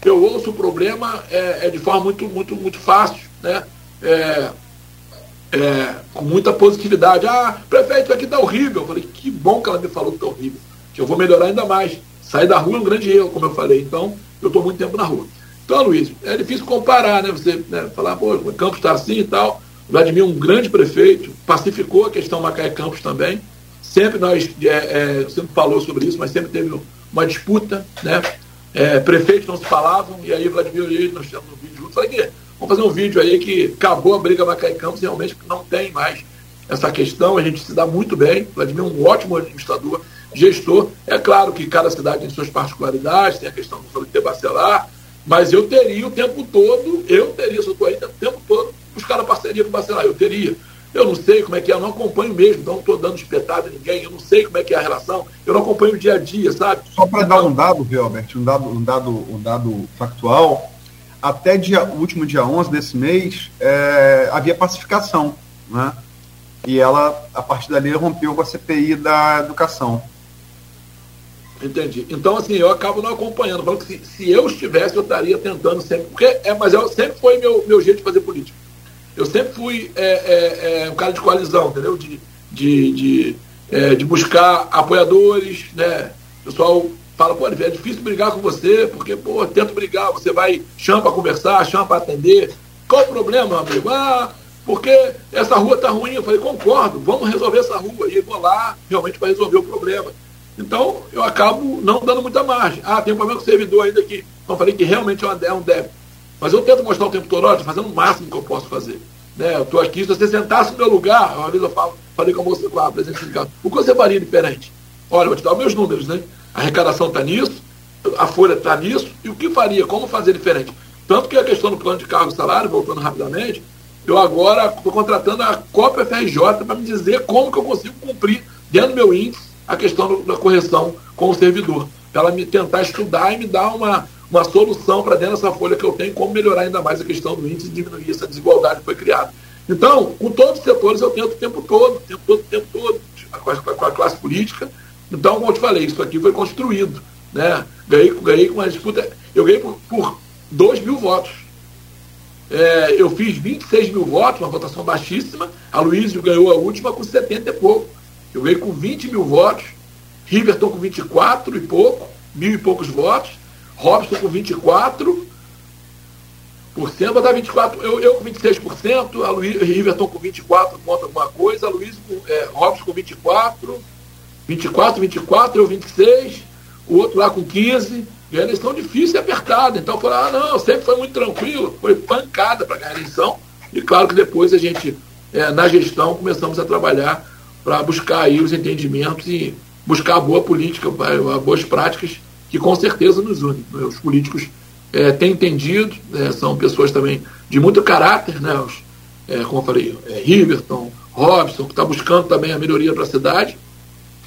Eu ouço o problema é, é, de forma muito, muito, muito fácil, né? É, é, com muita positividade. Ah, prefeito, aqui está horrível. Eu falei, que bom que ela me falou que está horrível, que eu vou melhorar ainda mais. Sair da rua é um grande erro, como eu falei. Então, eu estou muito tempo na rua. Então, Luiz, é difícil comparar, né? Você né, falar, pô, o Campos está assim e tal. O Vladimir um grande prefeito, pacificou a questão Macaé Campos também. Sempre nós, é, é, sempre falou sobre isso, mas sempre teve uma disputa, né? É, prefeitos não se falavam, e aí Vladimir e nós temos um vídeo junto. Falei que vamos fazer um vídeo aí que acabou a briga Macaé Campos, realmente não tem mais essa questão, a gente se dá muito bem. Vladimir é um ótimo administrador, gestor. É claro que cada cidade tem suas particularidades, tem a questão do Soliter Bacelar, mas eu teria o tempo todo, eu teria, se eu estou aí, o tempo todo, buscar a parceria com o Bacelar, eu teria. Eu não sei como é que é, eu não acompanho mesmo, não estou dando espetáculo a ninguém, eu não sei como é que é a relação, eu não acompanho o dia a dia, sabe? Só para dar um dado, viu, um dado, um dado, um dado factual, até dia, o último dia 11 desse mês, é, havia pacificação, né? E ela, a partir dali, rompeu com a CPI da educação. Entendi. Então, assim, eu acabo não acompanhando. Falando que se, se, eu estivesse, eu estaria tentando sempre. Porque, é, mas eu, sempre foi meu, meu jeito de fazer política. Eu sempre fui é, é, é, um cara de coalizão, entendeu? De, de, de, é, de buscar apoiadores, né? O pessoal fala, pô, é difícil brigar com você, porque, pô, tento brigar, você vai, chama para conversar, chama para atender. Qual o problema, amigo? Ah, porque essa rua tá ruim. Eu falei, concordo, vamos resolver essa rua. E vou lá realmente para resolver o problema. Então, eu acabo não dando muita margem. Ah, tem um problema com o servidor ainda aqui. Então, falei que realmente é um débito. Mas eu tento mostrar o tempo todo, fazendo o máximo que eu posso fazer. Né? Eu estou aqui, se você sentasse no meu lugar, uma vez eu falo, falei com você, com a presidente sindical, o que você faria diferente? Olha, vou te dar os meus números, né? A arrecadação está nisso, a folha está nisso, e o que faria? Como fazer diferente? Tanto que a questão do plano de cargo e salário, voltando rapidamente, eu agora estou contratando a Copa FRJ para me dizer como que eu consigo cumprir, dentro do meu índice, a questão da correção com o servidor. Para ela me tentar estudar e me dar uma, uma solução para dentro dessa folha que eu tenho, como melhorar ainda mais a questão do índice e diminuir essa desigualdade que foi criada. Então, com todos os setores eu tento o tempo todo, o tempo todo, o tempo todo, com a, com a classe política. Então, como eu te falei, isso aqui foi construído. Né? Ganhei, ganhei com uma disputa. Eu ganhei por, por 2 mil votos. É, eu fiz 26 mil votos, uma votação baixíssima. A Luísio ganhou a última com 70 e pouco. Eu ganhei com 20 mil votos. Riverton com 24 e pouco, mil e poucos votos. Robson com 24, por cento, botar 24, eu, eu com 26%, a Luiz, Riverton com 24 ponto alguma coisa, a Luiz é, Robson com 24, 24, 24, eu 26, o outro lá com 15, e a eleição difícil e apertada. Então eu ah, não, sempre foi muito tranquilo, foi pancada para ganhar a eleição. E claro que depois a gente, é, na gestão, começamos a trabalhar para buscar aí os entendimentos e buscar a boa política, boas práticas que com certeza nos unem. Os políticos é, têm entendido, é, são pessoas também de muito caráter, né? Os, é, como eu falei, é, Riverton, Robson, que está buscando também a melhoria para a cidade,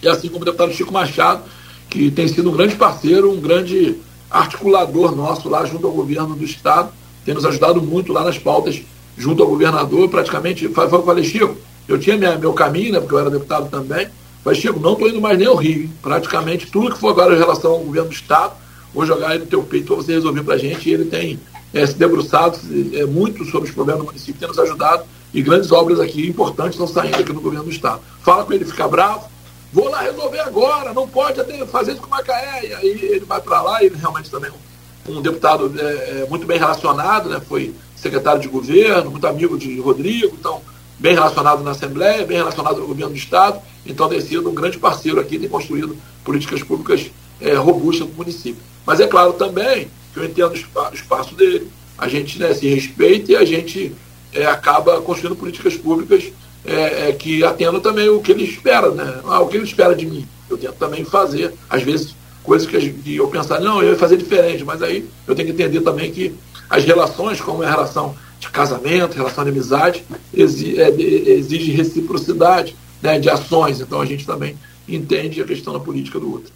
e assim como o deputado Chico Machado, que tem sido um grande parceiro, um grande articulador nosso lá junto ao governo do Estado, tem nos ajudado muito lá nas pautas junto ao governador, praticamente, foi o que eu falei, Chico, eu tinha minha, meu caminho, né, porque eu era deputado também, mas Chico, não estou indo mais nem ao Rio, praticamente tudo que for agora em relação ao governo do Estado, vou jogar ele no teu peito para você resolver para a gente, e ele tem é, se debruçado é, muito sobre os problemas do município, tem nos ajudado, e grandes obras aqui importantes estão saindo aqui no governo do Estado. Fala com ele ficar bravo, vou lá resolver agora, não pode fazer isso com o Macaé. E aí ele vai para lá, ele realmente também é um, um deputado é, muito bem relacionado, né? foi secretário de governo, muito amigo de Rodrigo, então bem relacionado na Assembleia, bem relacionado no governo do Estado, então tem sido um grande parceiro aqui, tem construído políticas públicas é, robustas no município. Mas é claro também que eu entendo o espaço dele, a gente né, se respeita e a gente é, acaba construindo políticas públicas é, que atendam também o que ele espera, né? Ah, o que ele espera de mim. Eu tento também fazer, às vezes, coisas que eu pensar, não, eu ia fazer diferente, mas aí eu tenho que entender também que as relações, como é a relação de casamento, relação de amizade, exige, é, exige reciprocidade né, de ações. Então a gente também entende a questão da política do outro.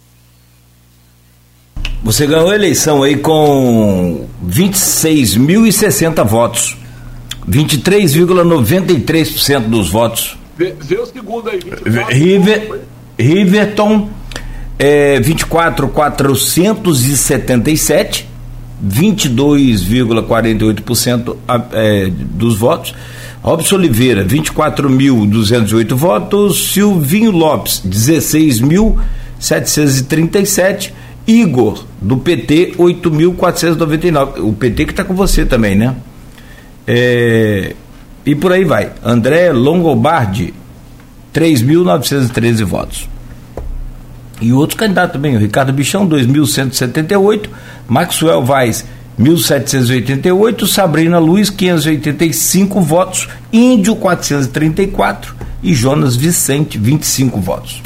Você ganhou a eleição aí com 26.060 votos. 23,93% dos votos. Vê, vê, o segundo aí. 24, River, Riverton, é, 24,477. 22,48% é, dos votos. Robson Oliveira, 24.208 votos. Silvinho Lopes, 16.737. Igor, do PT, 8.499. O PT que está com você também, né? É, e por aí vai. André Longobardi, 3.913 votos. E outros candidatos também, o Ricardo Bichão, 2.178, Maxwell Vaz, 1.788, Sabrina Luiz, 585 votos, Índio, 434 e Jonas Vicente, 25 votos.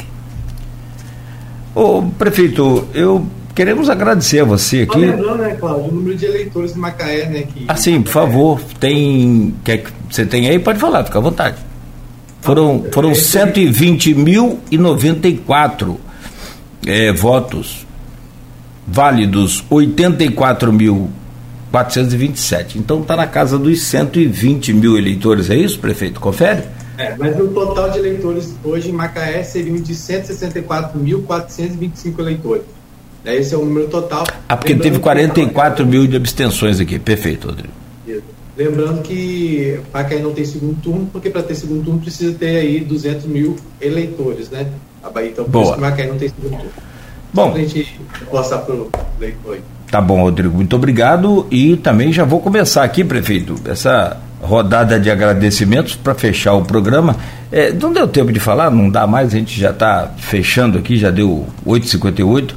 Ô, prefeito, eu queremos agradecer a você aqui. Lembrando, né, Cláudio, o número de eleitores de Macaé, né? Que... Ah, sim, por favor. Tem. Quer que você tem aí? Pode falar, fica à vontade. Foram, foram 120.094 é, votos válidos 84.427. Então está na casa dos 120 mil eleitores, é isso, prefeito? Confere? É, mas o total de eleitores hoje em Macaé seriam de 164.425 eleitores. Esse é o número total. Ah, porque Lembrando teve 44 que... mil de abstenções aqui. Perfeito, Rodrigo. Lembrando que Macaé não tem segundo turno, porque para ter segundo turno precisa ter aí 200 mil eleitores, né? A Bahia, então, por Boa. isso que Macaé não tem segundo turno. Bom. Para a gente passar para o leitor. Tá bom, Rodrigo. Muito obrigado. E também já vou começar aqui, prefeito, essa rodada de agradecimentos para fechar o programa. É, não deu tempo de falar, não dá mais, a gente já está fechando aqui, já deu 8h58.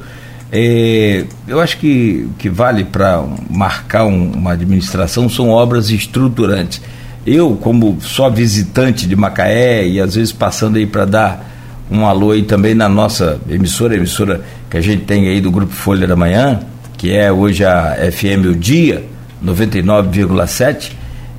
É, eu acho que que vale para marcar um, uma administração são obras estruturantes. Eu, como só visitante de Macaé e às vezes passando aí para dar um alô aí também na nossa emissora, emissora que a gente tem aí do Grupo Folha da Manhã, que é hoje a FM O Dia, 99,7,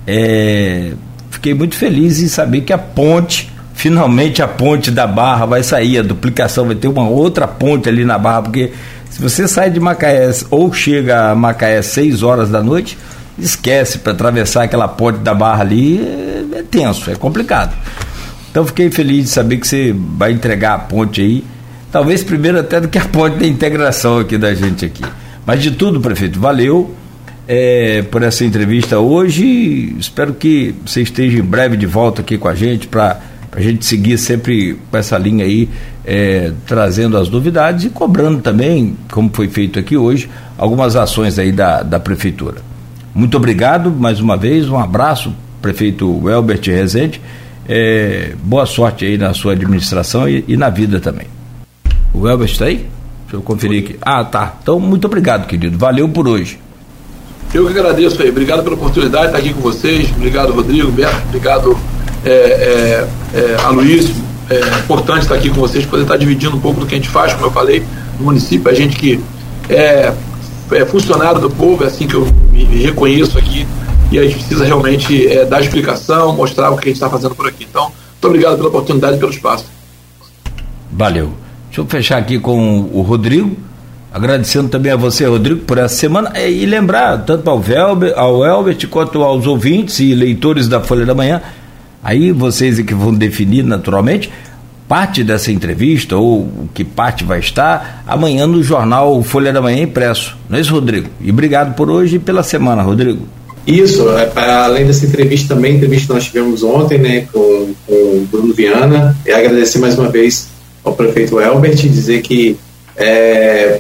é, fiquei muito feliz em saber que a ponte, finalmente a ponte da Barra vai sair, a duplicação vai ter uma outra ponte ali na Barra, porque se você sai de Macaé ou chega a Macaé 6 horas da noite, esquece para atravessar aquela ponte da barra ali, é, é, tenso, é complicado. Então fiquei feliz de saber que você vai entregar a ponte aí, talvez primeiro até do que a ponte da integração aqui da gente aqui. Mas de tudo, prefeito, valeu é, por essa entrevista hoje. Espero que você esteja em breve de volta aqui com a gente para a gente seguir sempre com essa linha aí é, trazendo as novidades e cobrando também, como foi feito aqui hoje, algumas ações aí da, da Prefeitura. Muito obrigado mais uma vez, um abraço, prefeito Elbert Rezende. É, boa sorte aí na sua administração e, e na vida também. O Elbert está aí? Deixa eu conferir aqui. Ah, tá. Então, muito obrigado, querido. Valeu por hoje. Eu que agradeço aí. Obrigado pela oportunidade de estar aqui com vocês. Obrigado, Rodrigo. Obrigado, é, é, é, Aloysio é importante estar aqui com vocês, poder estar dividindo um pouco do que a gente faz, como eu falei, no município, a gente que é, é funcionário do povo, é assim que eu me, reconheço aqui, e a gente precisa realmente é, dar explicação, mostrar o que a gente está fazendo por aqui. Então, muito obrigado pela oportunidade e pelo espaço. Valeu. Deixa eu fechar aqui com o Rodrigo, agradecendo também a você, Rodrigo, por essa semana, é, e lembrar, tanto ao, Velber, ao Elbert quanto aos ouvintes e leitores da Folha da Manhã, Aí vocês é que vão definir naturalmente parte dessa entrevista ou que parte vai estar amanhã no jornal Folha da Manhã impresso. Não é isso, Rodrigo? E obrigado por hoje e pela semana, Rodrigo. Isso, é, além dessa entrevista também, entrevista que nós tivemos ontem né, com, com o Bruno Viana, e agradecer mais uma vez ao prefeito Elbert, dizer que é,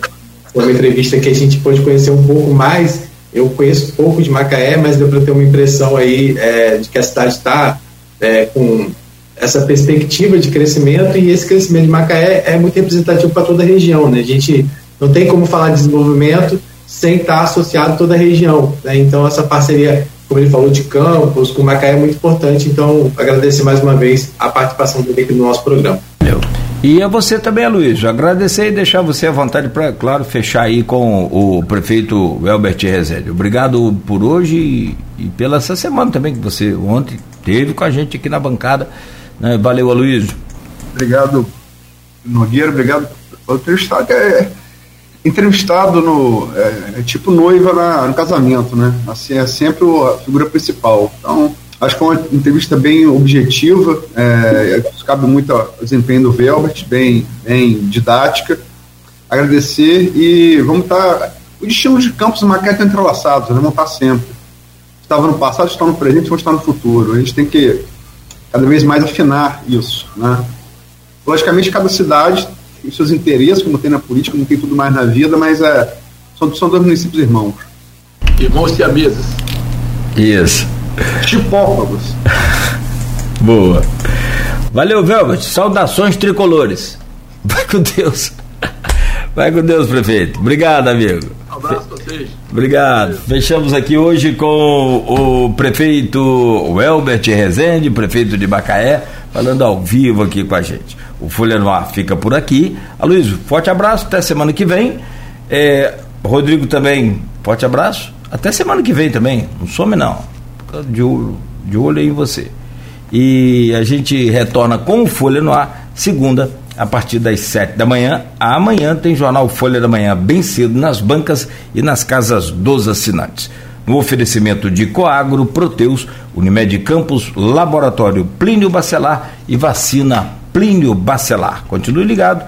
foi uma entrevista que a gente pôde conhecer um pouco mais. Eu conheço pouco de Macaé, mas deu para ter uma impressão aí é, de que a cidade está é, com essa perspectiva de crescimento e esse crescimento de Macaé é muito representativo para toda a região. Né? A gente não tem como falar de desenvolvimento sem estar associado a toda a região. Né? Então, essa parceria, como ele falou, de campos com Macaé é muito importante. Então, agradecer mais uma vez a participação dele aqui no nosso programa. Valeu. E a você também, Luiz. Agradecer e deixar você à vontade para, claro, fechar aí com o prefeito Elbert Rezende. Obrigado por hoje e, e pela essa semana também que você ontem teve com a gente aqui na bancada. Né? Valeu, Aloysio. Obrigado, Nogueira, obrigado pelo entrevistado. É, entrevistado no, é, é tipo noiva na, no casamento, né? Assim, é sempre a figura principal. Então, acho que é uma entrevista bem objetiva, é, cabe muito ao desempenho do Velvet, bem, bem didática. Agradecer e vamos estar. Tá, os destinos de Campos e Maquete entrelaçados, né? vão estar sempre estava no passado, estão no presente, vão estar no futuro. A gente tem que cada vez mais afinar isso. Né? Logicamente, cada cidade tem seus interesses, como tem na política, como tem tudo mais na vida, mas é, são, são dois municípios irmãos. Irmãos siameses. Isso. Tipófagos. Boa. Valeu, Velvet. Saudações tricolores. Vai com Deus. Vai com Deus, prefeito. Obrigado, amigo. Um abraço pra vocês. Obrigado. Fechamos aqui hoje com o prefeito Elbert Rezende, prefeito de Macaé, falando ao vivo aqui com a gente. O Folha no Ar fica por aqui. Aloysio, forte abraço, até semana que vem. É, Rodrigo também, forte abraço. Até semana que vem também. Não some não. De olho, de olho em você. E a gente retorna com o Folha no Ar, segunda a partir das 7 da manhã. Amanhã tem Jornal Folha da Manhã bem cedo nas bancas e nas casas dos assinantes. No oferecimento de Coagro, Proteus, Unimed Campos, Laboratório Plínio Bacelar e Vacina Plínio Bacelar. Continue ligado